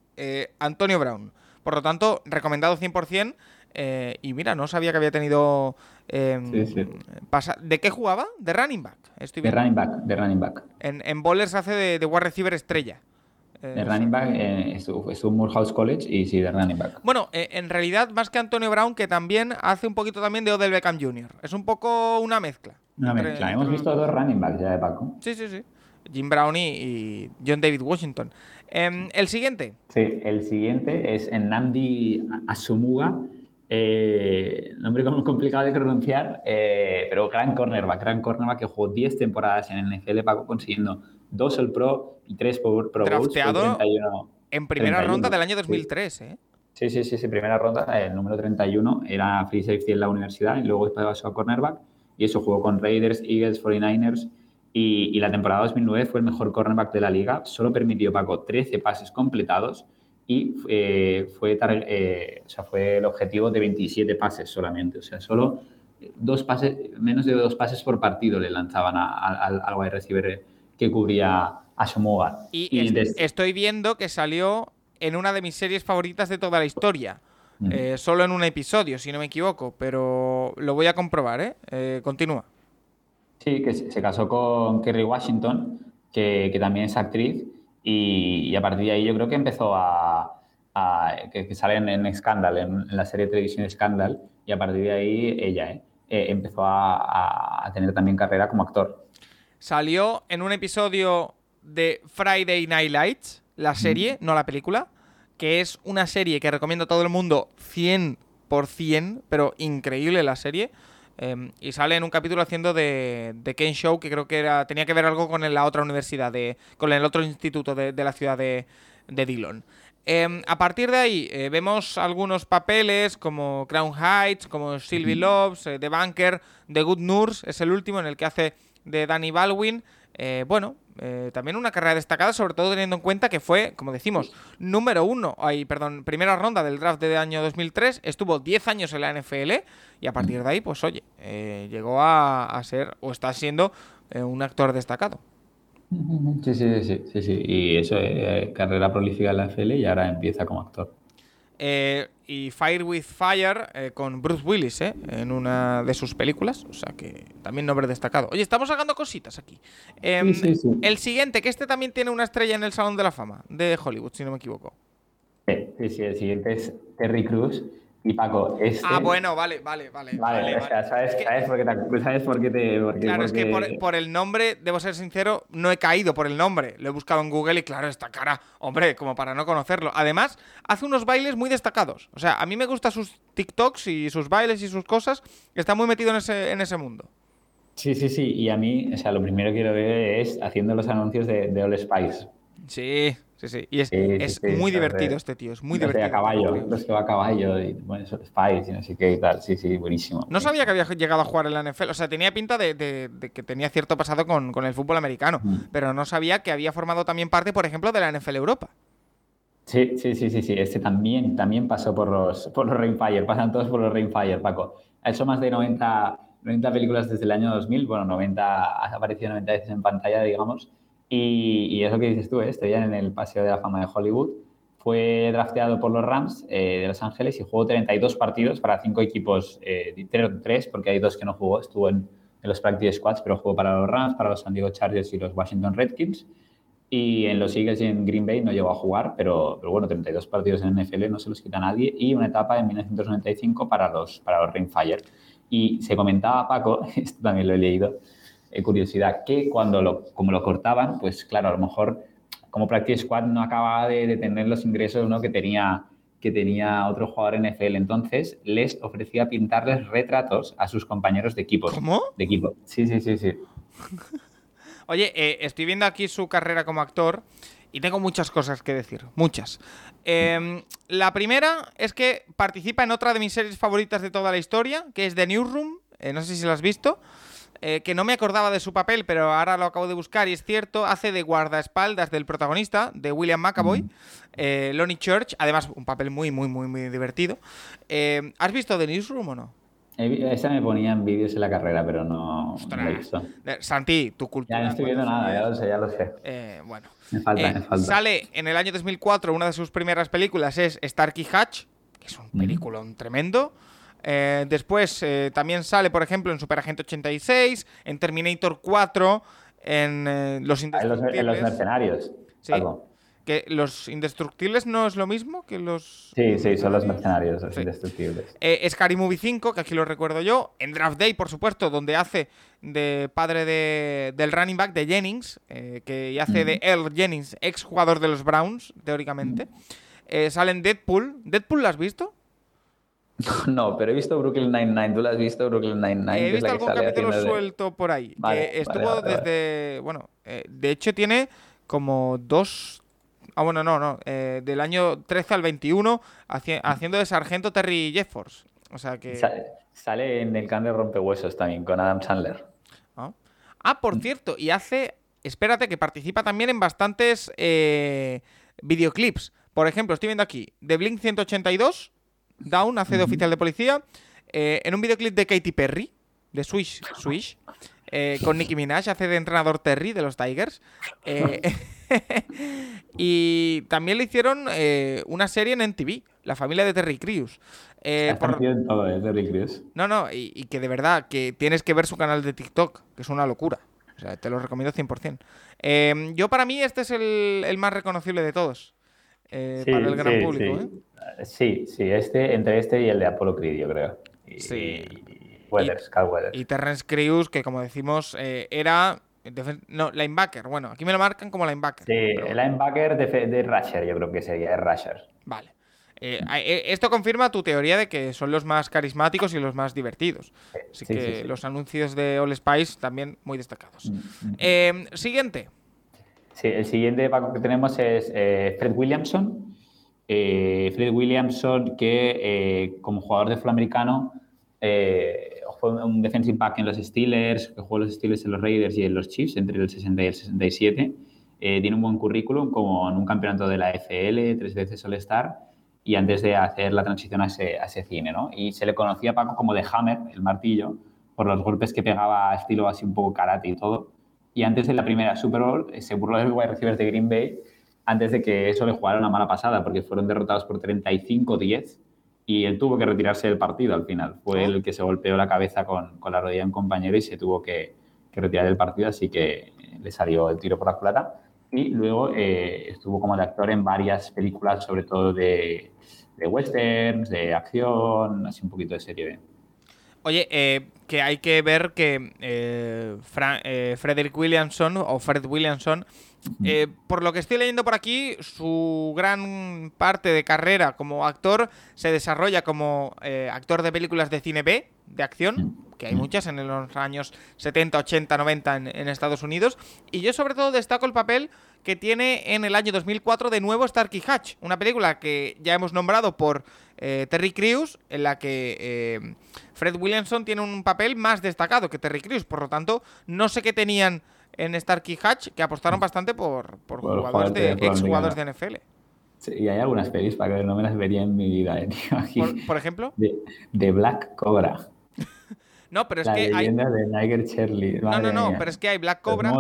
Antonio Brown. Por lo tanto, recomendado 100%. eh, y mira, no sabía que había tenido... eh, Sí, sí. pasa- ¿De qué jugaba? De running back. Estoy De running back, de running back. En, en Bowlers hace de, de wide receiver estrella. Eh, De running back eh, estuvo, estuvo en Morehouse College y sí, de running back. Bueno, eh, en realidad, más que Antonio Brown, que también hace un poquito también de Odell Beckham Jr. Es un poco una mezcla. Una entre- mezcla. Hemos entre visto dos. running backs ya de Paco. Sí, sí, sí. Jim Brown y, y John David Washington. Em, el siguiente. Sí, el siguiente es Nnamdi Asumuga. Eh, nombre como complicado de pronunciar, eh, pero gran cornerback, gran cornerback que jugó 10 temporadas en el NFL, Paco, consiguiendo dos All Pro y tres Pro, Pro Bowls. fue Drafteado 31. En primera 31, ronda del año sí. 2003, ¿eh? Sí, sí, sí, sí, primera ronda, el número 31 era free safety en la universidad y luego pasó a cornerback y eso jugó con Raiders, Eagles, 49ers y, y la temporada 2009 fue el mejor cornerback de la liga, solo permitió Paco 13 pases completados y eh, fue, eh, o sea, fue el objetivo de 27 pases solamente, o sea, solo dos pases, menos de dos pases por partido le lanzaban a- a- al, al wide receiver que cubría a Somoga. Y, es- estoy viendo que salió en una de mis series favoritas de toda la historia. Mm. Eh, solo en un episodio, si no me equivoco. Pero lo voy a comprobar, ¿eh? Eh, continúa. Sí, que se casó con Kerry Washington, que, que también es actriz, y, y a partir de ahí yo creo que empezó a. a- que, que sale en, en Scandal, en, en la serie de televisión Scandal, y a partir de ahí ella ¿eh? Eh, empezó a, a- a tener también carrera como actor. Salió en un episodio de Friday Night Lights, la serie, no la película, que es una serie que recomiendo a todo el mundo 100%, pero increíble la serie. Eh, y sale en un capítulo haciendo de, de Ken Show, que creo que era tenía que ver algo con la otra universidad, de, con el otro instituto de, de la ciudad de, de Dillon. Eh, a partir de ahí eh, vemos algunos papeles como Crown Heights, como Sylvie Loves, eh, The Banker, The Good Nurse, es el último en el que hace de Danny Baldwin. Eh, bueno, eh, también una carrera destacada, sobre todo teniendo en cuenta que fue, como decimos, número uno, ay, perdón, primera ronda del draft de año 2003, estuvo 10 años en la NFL y a partir de ahí, pues oye, eh, llegó a, a ser o está siendo un actor destacado. Sí, sí, sí, sí, sí. Y eso, carrera prolífica en la NFL y ahora empieza como actor. Eh, y Fire with Fire eh, con Bruce Willis, ¿eh? En una de sus películas. O sea que también nombre destacado. Oye, estamos sacando cositas aquí. Em, Sí, sí, sí. El siguiente, que este también tiene una estrella en el Salón de la Fama de Hollywood, si no me equivoco. Sí, sí, sí, el siguiente es Terry Cruz. Y Paco, este. Ah, bueno, vale, vale, vale. Vale, vale, o sea, vale. ¿sabes, Es que- sabes por qué te, sabes por qué te. porque- Claro, es que por, por el nombre, debo ser sincero, no he caído por el nombre. Lo he buscado en Google y claro, esta cara, hombre, como para no conocerlo. Además, hace unos bailes muy destacados. O sea, a mí me gustan sus TikToks y sus bailes y sus cosas. Está muy metido en ese, en ese mundo. Sí, sí, sí. Y a mí, o sea, lo primero que lo veo es haciendo los anuncios de, de All Spice. Sí, sí, sí. Y es, Sí, es sí, muy divertido de- este tío, es muy divertido. a caballo, los que va a caballo, y bueno, Spice y no sé qué y tal. Sí, sí, buenísimo. No sabía que había llegado a jugar en la NFL. O sea, tenía pinta de, de- de que tenía cierto pasado con, con el fútbol americano. Mm. Pero no sabía que había formado también parte, por ejemplo, de la NFL Europa. Sí, sí, sí, sí, sí. Este también, también pasó por los, por los Rainfire, pasan todos por los Rainfire, Paco. Ha hecho más de 90, 90 películas desde el año 2000, bueno, 90, ha aparecido 90 veces en pantalla, digamos, y, y es lo que dices tú, ¿eh? en el Paseo de la Fama de Hollywood. Fue drafteado por los Rams eh, de Los Ángeles y jugó 32 partidos para cinco equipos, eh, tres, porque hay dos que no jugó, estuvo en, en los practice squads, pero jugó para los Rams, para los San Diego Chargers y los Washington Redskins. Y en los Eagles y en Green Bay no llegó a jugar, pero, pero bueno, 32 partidos en NFL no se los quita nadie. Y una etapa en 1995 para los, para los Rainfire. Y se comentaba, Paco, [LAUGHS] esto también lo he leído, eh, curiosidad, que cuando lo, como lo cortaban, pues claro, a lo mejor como Practice Squad no acababa de, de tener los ingresos ¿no? que, tenía, que tenía otro jugador NFL. Entonces les ofrecía pintarles retratos a sus compañeros de equipo. ¿Cómo? De equipo. Sí, sí, sí, sí. [LAUGHS] Oye, eh, estoy viendo aquí su carrera como actor y tengo muchas cosas que decir, muchas. Eh, la primera es que participa en otra de mis series favoritas de toda la historia, que es The Newsroom, eh, no sé si la has visto, eh, que no me acordaba de su papel, pero ahora lo acabo de buscar y es cierto, hace de guardaespaldas del protagonista, de William McAvoy, eh, Lonnie Church, además un papel muy, muy, muy, muy divertido. Eh, ¿Has visto The Newsroom o no? Esa me ponía en vídeos en la carrera, pero no, no la he visto. Santi, tu cultura. Ya no estoy viendo nada, ya lo sé, ya lo sé. eh, bueno. Me falta, Eh, me falta. Sale en el año 2004, una de sus primeras películas es Starkey Hatch, que es un Mm. peliculón tremendo. Eh, después eh, también sale, por ejemplo, en Superagente 86, en Terminator 4, en eh, Los Ah, En los, Indestructibles. en los mercenarios. Sí. Paco. Que Los Indestructibles no es lo mismo que los. Sí, sí, son los mercenarios, los Sí. indestructibles. Eh, Scary Movie 5, que aquí lo recuerdo yo. En Draft Day, por supuesto, donde hace de padre de- del running back de Jennings, eh, que hace de Earl Jennings, ex jugador de los Browns, teóricamente. Eh, sale en Deadpool. ¿Deadpool lo has visto? [LAUGHS] No, pero he visto Brooklyn Nine-Nine. ¿Tú lo has visto, Brooklyn Nine-Nine? He visto la algún capítulo de- suelto por ahí. Vale, que estuvo vale, vale, vale. desde. Bueno, eh, de hecho tiene como dos. Ah, bueno, no, no. eh, del año 13 al 21, haci- haciendo de sargento Terry Jeffords. O sea que. Sa- Sale en el can de rompehuesos también, con Adam Sandler. Ah, Ah, por cierto, y hace. Espérate, que participa también en bastantes eh, videoclips. Por ejemplo, estoy viendo aquí, de Blink 182, Down hace de oficial de policía, eh, en un videoclip de Katy Perry, de Swish, Swish eh, con Nicki Minaj, hace de entrenador Terry de los Tigers. eh, [LAUGHS] y también le hicieron una serie en NTV, La familia de Terry Crews. Por-. Terry Crews. no, no, y, y que de verdad, que tienes que ver su canal de TikTok, que es una locura. O sea, te lo recomiendo 100%. Eh, yo para mí este es el, el más reconocible de todos. Eh, Sí, para el gran sí, público. sí. ¿eh? Sí, sí, este, entre este y el de Apollo Creed, yo creo. Y, Sí. y Weathers, Carl Weathers. Y Terrence Crews, que como decimos, eh, era... No, linebacker. Bueno, aquí me lo marcan como linebacker. Sí, pero el linebacker de, de Rusher, yo creo que sería, es Rusher. Vale. Eh, esto confirma tu teoría de que son los más carismáticos y los más divertidos. Así Sí, que sí, sí. los anuncios de All Spice también muy destacados. Mm, Eh, siguiente. El siguiente Paco que tenemos es eh, Fred Williamson. Eh, Fred Williamson, que eh, como jugador de fútbol americano eh, fue un defensive back en los Steelers, que jugó los Steelers en los Raiders y en los Chiefs entre el 60 y el 67. Eh, tiene un buen currículum, como en un campeonato de la FL, tres veces All-Star, y antes de hacer la transición a ese, cine, ¿no? Y se le conocía a Paco como de Hammer, el martillo, por los golpes que pegaba estilo así un poco karate y todo. Y antes de la primera Super Bowl eh, se burló del wide receiver de Green Bay antes de que eso le jugara una mala pasada, porque fueron derrotados por 35-10 y él tuvo que retirarse del partido al final. Fue Oh. el que se golpeó la cabeza con, con la rodilla de un compañero y se tuvo que, que retirar del partido, así que eh, le salió el tiro por la culata. Y luego eh, estuvo como de actor en varias películas, sobre todo de, de westerns, de acción, así un poquito de serie B. Oye, eh, que hay que ver que eh, Fra- eh, Frederick Williamson o Fred Williamson, eh, por lo que estoy leyendo por aquí, su gran parte de carrera como actor se desarrolla como eh, actor de películas de cine B, de acción, que hay muchas en los años 70, 80, 90 en, en Estados Unidos. Y yo sobre todo destaco el papel que tiene en el año 2004 de nuevo Starkey Hatch, una película que ya hemos nombrado por eh, Terry Crews, en la que eh, Fred Williamson tiene un papel más destacado que Terry Crews. Por lo tanto, no sé qué tenían en Starkey Hatch que apostaron bastante por, por Por jugadores de de fútbol ex jugadores de americano. NFL. Sí, y hay algunas pelis para que no me las vería en mi vida, eh, tío, aquí. Por, por ejemplo. De, de Black Cobra. No, pero es la que hay. leyenda de Niger Cherly. No, no, no, mía. pero es que hay Black Cobra.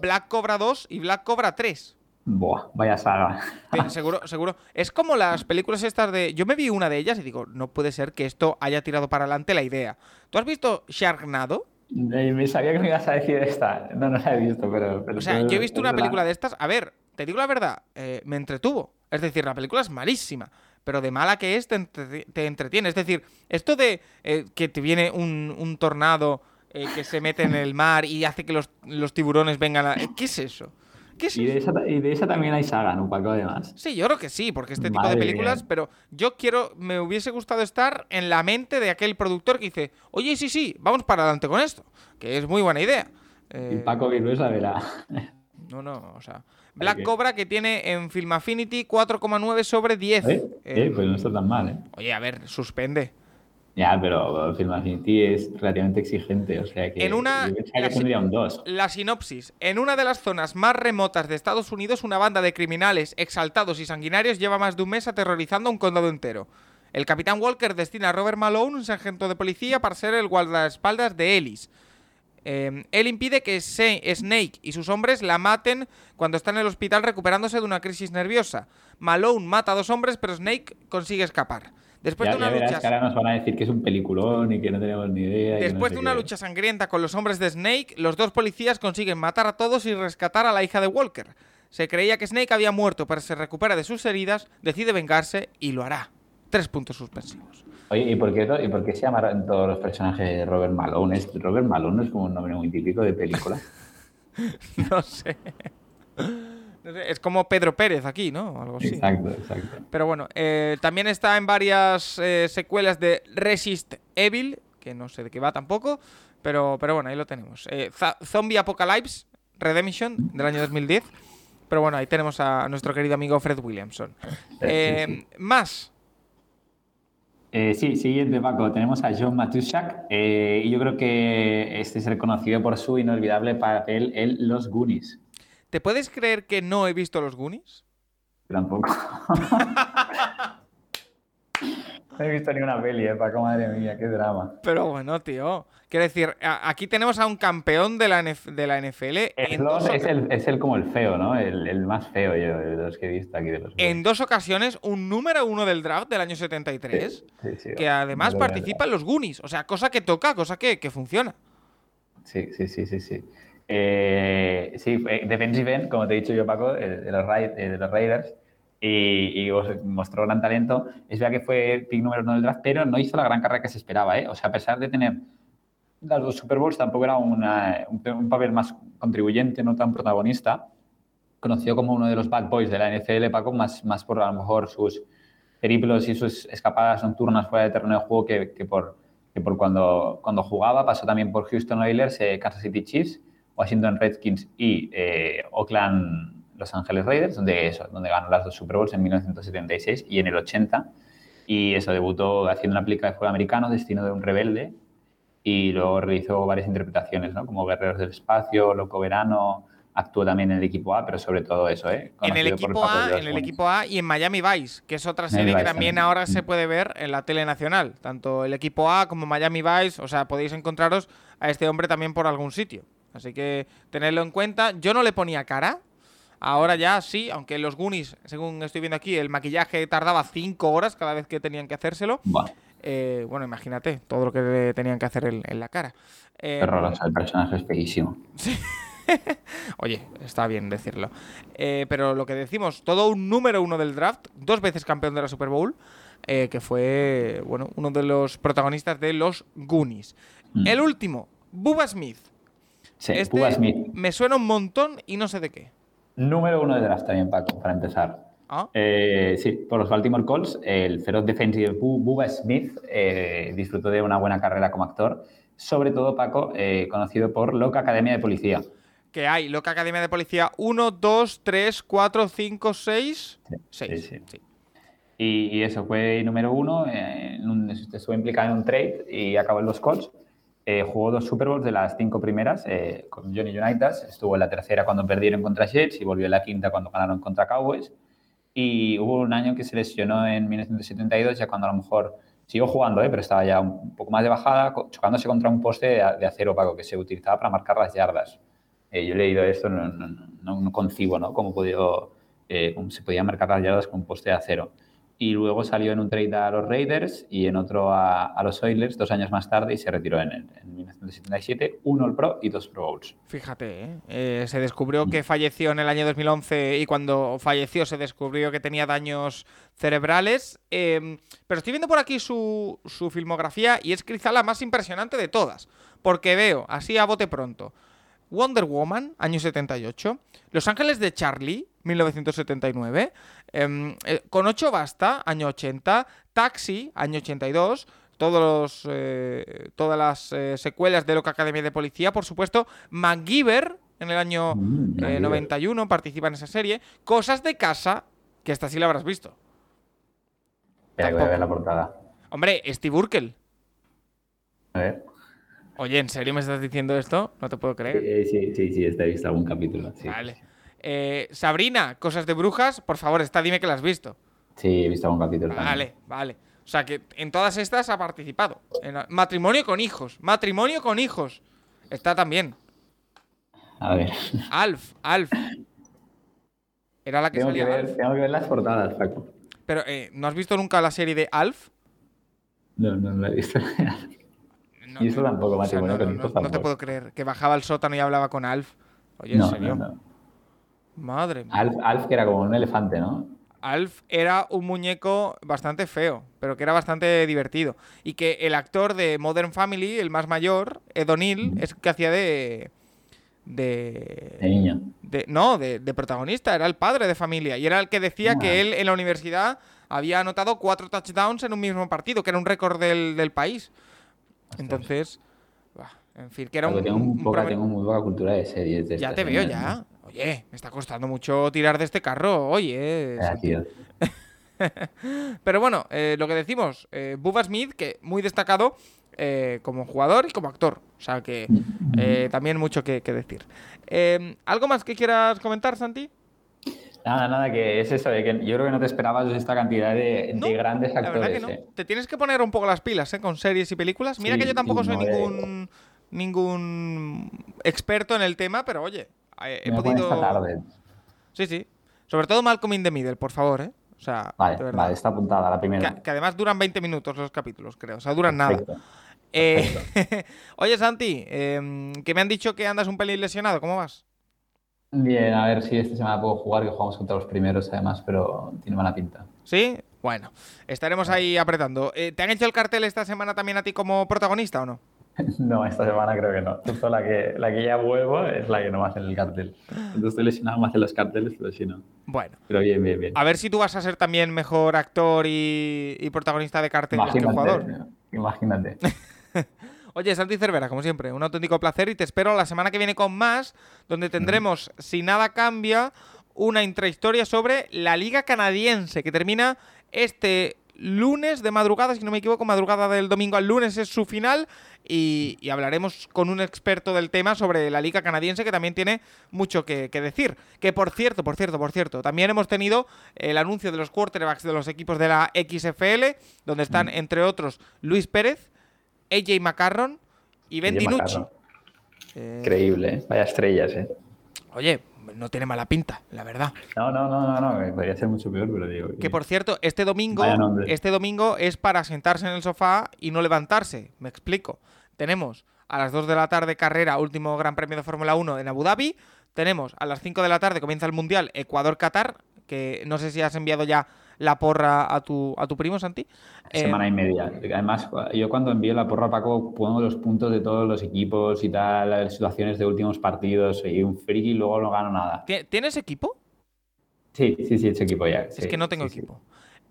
Black Cobra 2 y Black Cobra 3. Buah, vaya saga. [LAUGHS] Seguro, seguro. Es como las películas estas de. Yo me vi una de ellas y digo, no puede ser que esto haya tirado para adelante la idea. ¿Tú has visto Sharknado? Eh, Me sabía que me ibas a decir esta. No, no la he visto, pero. pero O sea, yo he visto una verdad. película de estas. A ver, te digo la verdad, eh, me entretuvo. Es decir, la película es malísima, pero de mala que es, te, entre- te entretiene. Es decir, esto de eh, que te viene un, un tornado eh, que se mete en el mar y hace que los, los tiburones vengan a. ¿Qué es eso? ¿Qué es Y de, eso? esa, y de esa también hay saga, ¿no? Paco, además. Sí, yo creo que sí, porque este tipo de películas, pero yo quiero, me hubiese gustado estar en la mente de aquel productor que dice, oye, sí, sí, vamos para adelante con esto, que es muy buena idea. Y Eh, Paco Virués la verá. no, no, o sea. Black Cobra que tiene en Film Affinity 4,9 sobre 10. ¿Eh? Eh, pues no está tan mal, ¿eh? Oye, a ver, suspende. Ya, pero Film Affinity es relativamente exigente, o sea que. En una- Yo la que si- tendría un 2. La sinopsis. En una de las zonas más remotas de Estados Unidos, una banda de criminales exaltados y sanguinarios lleva más de un mes aterrorizando a un condado entero. El capitán Walker destina a Robert Malone, un sargento de policía, para ser el guardaespaldas de Ellis. Eh, él impide que Snake y sus hombres la maten cuando está en el hospital recuperándose de una crisis nerviosa. Malone mata a dos hombres, pero Snake consigue escapar. Después ya, de una lucha que ahora nos van a decir que es un peliculón y que no tenemos ni idea. no Después de una qué. lucha sangrienta con los hombres de Snake, los dos policías consiguen matar a todos y rescatar a la hija de Walker. Se creía que Snake había muerto, pero se recupera de sus heridas, decide vengarse y lo hará. Tres puntos suspensivos. Oye, ¿y por, qué, ¿y por qué se llaman todos los personajes de Robert Malone? ¿Es- Robert Malone es como un nombre muy típico de película. [LAUGHS] No sé. No sé, Es como Pedro Pérez aquí, ¿no? Algo así. Exacto, exacto. Pero bueno, eh, también está en varias eh, secuelas de Resist Evil, que no sé de qué va tampoco, pero, pero bueno, ahí lo tenemos. Eh, Zombie Apocalypse Redemption del año 2010. Pero bueno, ahí tenemos a nuestro querido amigo Fred Williamson. Más. Eh, sí, siguiente, Paco. Tenemos a John Matuszak eh, y yo creo que este es reconocido por su inolvidable papel en Los Goonies. ¿Te puedes creer que no he visto los Goonies? Tampoco. [LAUGHS] no he visto ni una peli, eh, Paco, madre mía, qué drama. Pero bueno, tío. Quiero decir, aquí tenemos a un campeón de la, NF de la NFL en dos, es el, es el como el feo, ¿no? El, el más feo yo de los que he visto aquí de los en dos ocasiones un número uno del draft del año 73. Sí, sí, que además participa en los Goonies. O sea, cosa que toca, cosa que, que funciona. Sí, sí, sí, sí, sí. Eh, sí, eh, defensive end, como te he dicho yo, Paco, de los, Ra- de los Raiders, y, y os mostró gran talento. Es verdad que fue pick número uno del draft, pero no hizo la gran carrera que se esperaba, ¿eh? O sea, a pesar de tener las dos Super Bowls, tampoco era una- un, un papel más contribuyente, no tan protagonista. Conocido como uno de los bad boys de la NFL, Paco, más, más por a lo mejor sus periplos y sus escapadas nocturnas fuera de terreno de juego que, que por, que por cuando, cuando jugaba. Pasó también por Houston Oilers, eh, Kansas City Chiefs, Washington Redskins y eh, Oakland Los Ángeles Raiders, donde, eso, donde ganó las dos Super Bowls en 1976 y en el 80. Y eso, debutó haciendo una película de fútbol americano, Destino de un rebelde, y luego realizó varias interpretaciones, ¿no? Como Guerreros del Espacio, Loco Verano, actuó también en el equipo A, pero sobre todo eso, ¿eh? En el equipo A, en el equipo A y en Miami Vice, que es otra serie que también también. ahora se Mm. puede ver en la tele nacional. Tanto el equipo A como Miami Vice, o sea, podéis encontraros a este hombre también por algún sitio. Así que tenedlo en cuenta. Yo no le ponía cara. Ahora ya sí, aunque los Goonies, según estoy viendo aquí, el maquillaje tardaba cinco horas cada vez que tenían que hacérselo. Eh, bueno, imagínate todo lo que le tenían que hacer en, en la cara. Eh, horroroso, el personaje es feísimo. [LAUGHS] Oye, está bien decirlo. Eh, pero lo que decimos, todo un número uno del draft, dos veces campeón de la Super Bowl, eh, que fue bueno, uno de los protagonistas de los Goonies. Mm. El último, Bubba Smith. Sí, Este Bubba Smith. me suena un montón y no sé de qué. Número uno de draft también, Paco, para empezar. Ah, Eh, sí, por los Baltimore Colts, el feroz defensive Bu- Bubba Smith eh, disfrutó de una buena carrera como actor, sobre todo, Paco, eh, conocido por Loca Academia de Policía. Que hay Loca Academia de Policía 1, 2, 3, 4, 5, 6, Sí, 6. sí, sí. Y, y eso fue número uno, eh, en un- estuvo implicado en un trade y acabó en los Colts. Eh, jugó dos Super Bowls de las cinco primeras eh, con Johnny Unitas. Estuvo en la tercera cuando perdieron contra Jets y volvió en la quinta cuando ganaron contra Cowboys. Y hubo un año que se lesionó en 1972, ya cuando a lo mejor siguió jugando, ¿eh? pero estaba ya un poco más de bajada, chocándose contra un poste de, de acero opaco que se utilizaba para marcar las yardas. Eh, yo he leído esto, no, no, no- no concibo ¿no? cómo, pudió, eh, cómo se podía marcar las yardas con un poste de acero. Y luego salió en un trade a los Raiders y en otro a, a los Oilers dos años más tarde y se retiró en, el- en 1977, uno All Pro y dos Pro Bowls. Fíjate, ¿eh? Eh, se descubrió que falleció en el año 2011 y cuando falleció se descubrió que tenía daños cerebrales. Eh, pero estoy viendo por aquí su, su filmografía y es quizá la más impresionante de todas. Porque veo, así a bote pronto, Wonder Woman, año 78, Los Ángeles de Charlie, 1979, em, eh, Con 8 basta, año 80, Taxi, año 82, todos los, eh, todas las eh, secuelas de Loca Academia de Policía, por supuesto, MacGyver, en el año Mm, eh. 91, participa en esa serie, Cosas de Casa, que esta sí la habrás visto. Espera que voy a ver la portada. Hombre, Steve Urkel. A ver. Oye, ¿en serio me estás diciendo esto? No te puedo creer. Eh, sí, sí, sí, está he visto algún capítulo. Sí. Vale. Eh, Sabrina, Cosas de Brujas, por favor, esta dime que la has visto. Sí, he visto algún capítulo. también. Vale, vale. O sea que en todas estas ha participado. En matrimonio con hijos. Matrimonio con hijos. Está también. A ver, Alf, Alf. Era la que tengo que, salía ver, Alf. tengo que ver las portadas, Paco. Pero, eh, ¿no has visto nunca la serie de Alf? No, no, no la he visto. No, Y eso tampoco, o sea, matrimonio no, con no, hijos no, no te tampoco. puedo creer. Que bajaba al sótano y hablaba con Alf. Oye, ¿en serio? no, no. Madre mía. Alf, Alf, que era como un elefante, ¿no? Alf era un muñeco bastante feo, pero que era bastante divertido. Y que el actor de Modern Family, el más mayor, Ed O'Neill, es el que hacía de. De de. niño. de- no, de, de protagonista, era el padre de familia. Y era el que decía que él en la universidad había anotado cuatro touchdowns en un mismo partido, que era un récord del, del país. Entonces. bah, en fin, que era un. tengo, un- un un poca, promen- tengo muy poca cultura de series. De Ya te veo, ¿eh? ya. Oye, me está costando mucho tirar de este carro, oye. [LAUGHS] Pero bueno, eh, lo que decimos, eh, Bubba Smith, que muy destacado eh, como jugador y como actor. O sea que eh, también mucho que, que decir. Eh, ¿Algo más que quieras comentar, Santi? Nada, nada, que es eso, de que yo creo que no te esperabas esta cantidad de, No, de grandes La verdad que actores. no. eh. Te tienes que poner un poco las pilas ¿eh? con series y películas. Mira Sí, que yo tampoco sí, soy no, ningún, ningún experto en el tema, pero oye, he Me podido... esta tarde. Sí, sí. Sobre todo Malcolm in the Middle, por favor, ¿eh? O sea, Vale, de vale, está apuntada la primera. Que, que además duran 20 minutos los capítulos, creo. O sea, duran nada. Eh, [LAUGHS] Oye, Santi, em, que me han dicho que andas un pelín lesionado. ¿Cómo vas? Bien, a ver si esta semana puedo jugar, que jugamos contra los primeros además, pero tiene mala pinta. ¿Sí? Bueno, estaremos ahí apretando. Eh, ¿Te han hecho el cartel esta semana también a ti como protagonista o no? [LAUGHS] No, esta semana creo que no. Justo la que, la que ya vuelvo es la que no me hace el cartel. Cuando estoy lesionado me hacen los carteles, pero si no. Bueno, Pero bien, bien, bien. a ver si tú vas a ser también mejor actor y, y protagonista de carteles que jugador. Imagínate. [LAUGHS] Oye, Santi Cervera, como siempre, un auténtico placer y te espero la semana que viene con más, donde tendremos, si nada cambia, una intrahistoria sobre la Liga Canadiense, que termina este lunes de madrugada, si no me equivoco, madrugada del domingo al lunes es su final, y, y hablaremos con un experto del tema sobre la Liga Canadiense, que también tiene mucho que, que decir. Que por cierto, por cierto, por cierto, también hemos tenido el anuncio de los quarterbacks de los equipos de la XFL, donde están, entre otros, Luis Pérez, AJ McCarron y Ben Increíble, ¿eh? Vaya estrellas, ¿eh? oye, no tiene mala pinta, la verdad. No, no, no, no, no, que podría ser mucho peor, pero digo. Que por cierto, este domingo, este domingo es para sentarse en el sofá y no levantarse. Me explico. Tenemos a las 2 de la tarde carrera, último Gran Premio de Fórmula 1 en Abu Dhabi. Tenemos a las 5 de la tarde comienza el Mundial Ecuador-Qatar, que no sé si has enviado ya la porra a tu, a tu primo, Santi. Eh, Semana y media. Además, yo cuando envío la porra a Paco pongo los puntos de todos los equipos y tal, las situaciones de últimos partidos y un friki y luego no gano nada. ¿ti- ¿Tienes equipo? Sí, sí, sí, ese equipo ya. Es que no tengo sí, sí. equipo.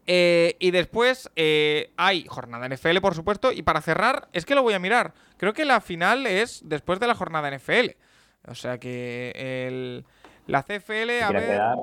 Eh, y después eh, hay jornada NFL, por supuesto. Y para cerrar, es que lo voy a mirar. Creo que la final es después de la jornada NFL. O sea que el, la CFL, ¿Te a ver. quedar?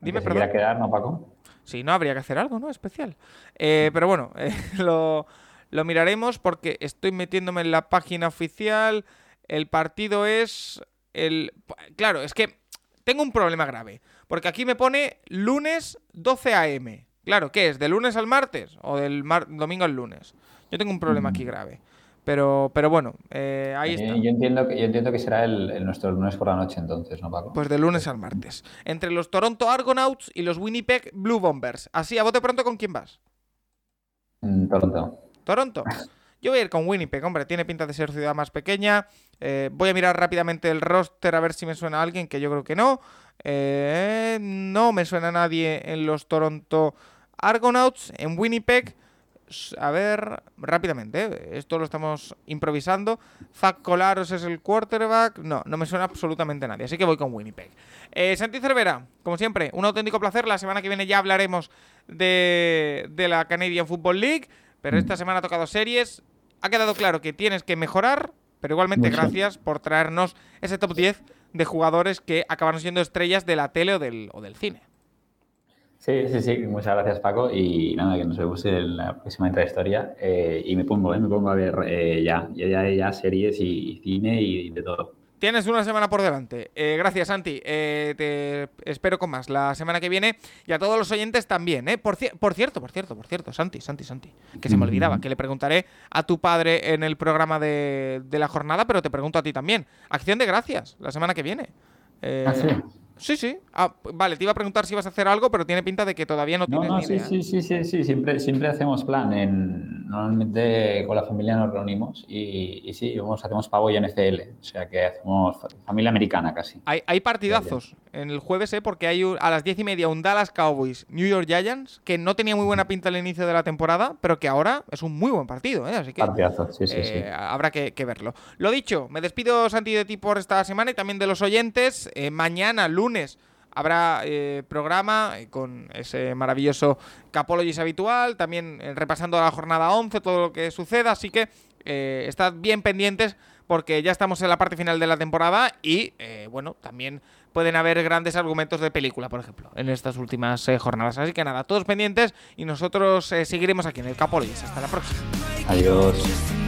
Dime, ¿Te quiera perdón. quedar, no, Paco? Sí, no, habría que hacer algo, ¿no? Especial. Eh, pero bueno, [LAUGHS] eh, lo, lo miraremos porque estoy metiéndome en la página oficial. El partido es el... Claro, es que tengo un problema grave. Porque aquí me pone lunes 12 a.m. Claro, ¿qué es? ¿De lunes al martes? ¿O del mar- domingo al lunes? Yo tengo un problema aquí grave. Pero, pero bueno, eh, ahí Eh, está. Yo entiendo que, yo entiendo que será el, el nuestro lunes por la noche entonces, ¿no, Paco? Pues de lunes al martes. Entre los Toronto Argonauts y los Winnipeg Blue Bombers. Así, a bote pronto, ¿con quién vas? Mm, Toronto. Toronto. Yo voy a ir con Winnipeg, hombre, tiene pinta de ser ciudad más pequeña. Eh, voy a mirar rápidamente el roster a ver si me suena a alguien, que yo creo que no. Eh, no me suena a nadie en los Toronto Argonauts. En Winnipeg, a ver, rápidamente, eh, esto lo estamos improvisando. Zach Colaros es el quarterback. No, no me suena absolutamente a nadie, así que voy con Winnipeg. Eh, Santi Cervera, como siempre, un auténtico placer. La semana que viene ya hablaremos de, de la Canadian Football League, pero esta semana ha tocado series. Ha quedado claro que tienes que mejorar, pero igualmente Mucho. gracias por traernos ese top 10 de jugadores que acabaron siendo estrellas de la tele o del, o del cine. Sí, sí, sí, muchas gracias Paco y nada, que nos vemos en la próxima historia y me pongo, ¿eh? me pongo a ver eh, ya, ya, ya, series y, cine y de todo. Tienes una semana por delante. Eh, gracias, Santi. Eh, te espero con más la semana que viene y a todos los oyentes también. ¿eh? Por, por cierto, por cierto, por cierto, Santi, Santi, Santi. Que se me olvidaba, que le preguntaré a tu padre en el programa de, de la jornada, pero te pregunto a ti también. Acción de gracias la semana que viene. ¿Ah, sí? Sí, sí. Ah, vale, te iba a preguntar si ibas a hacer algo, pero tiene pinta de que todavía no, tienes no, ni sí, idea. Sí, sí, sí, sí, siempre, siempre hacemos plan. En, normalmente con la familia nos reunimos y, y sí, vamos, hacemos pavo y NFL. O sea que hacemos familia americana casi. Hay, hay partidazos en el jueves, ¿eh? porque hay un- a las diez y media un Dallas Cowboys New York Giants, que no tenía muy buena pinta al inicio de la temporada, pero que ahora es un muy buen partido, ¿eh? Así que Partidazo, sí, sí, sí. eh, habrá que, que verlo. Lo dicho, me despido, Santi, de ti por esta semana y también de los oyentes. Eh, mañana, lunes, habrá eh, programa eh, con ese maravilloso Capologis habitual, también eh, repasando la jornada 11, todo lo que suceda. Así que estad bien pendientes porque ya estamos en la parte final de la temporada y, bueno, también pueden haber grandes argumentos de película, por ejemplo, en estas últimas jornadas. Así que nada, todos pendientes y nosotros seguiremos aquí en el Capologis. Hasta la próxima. Adiós.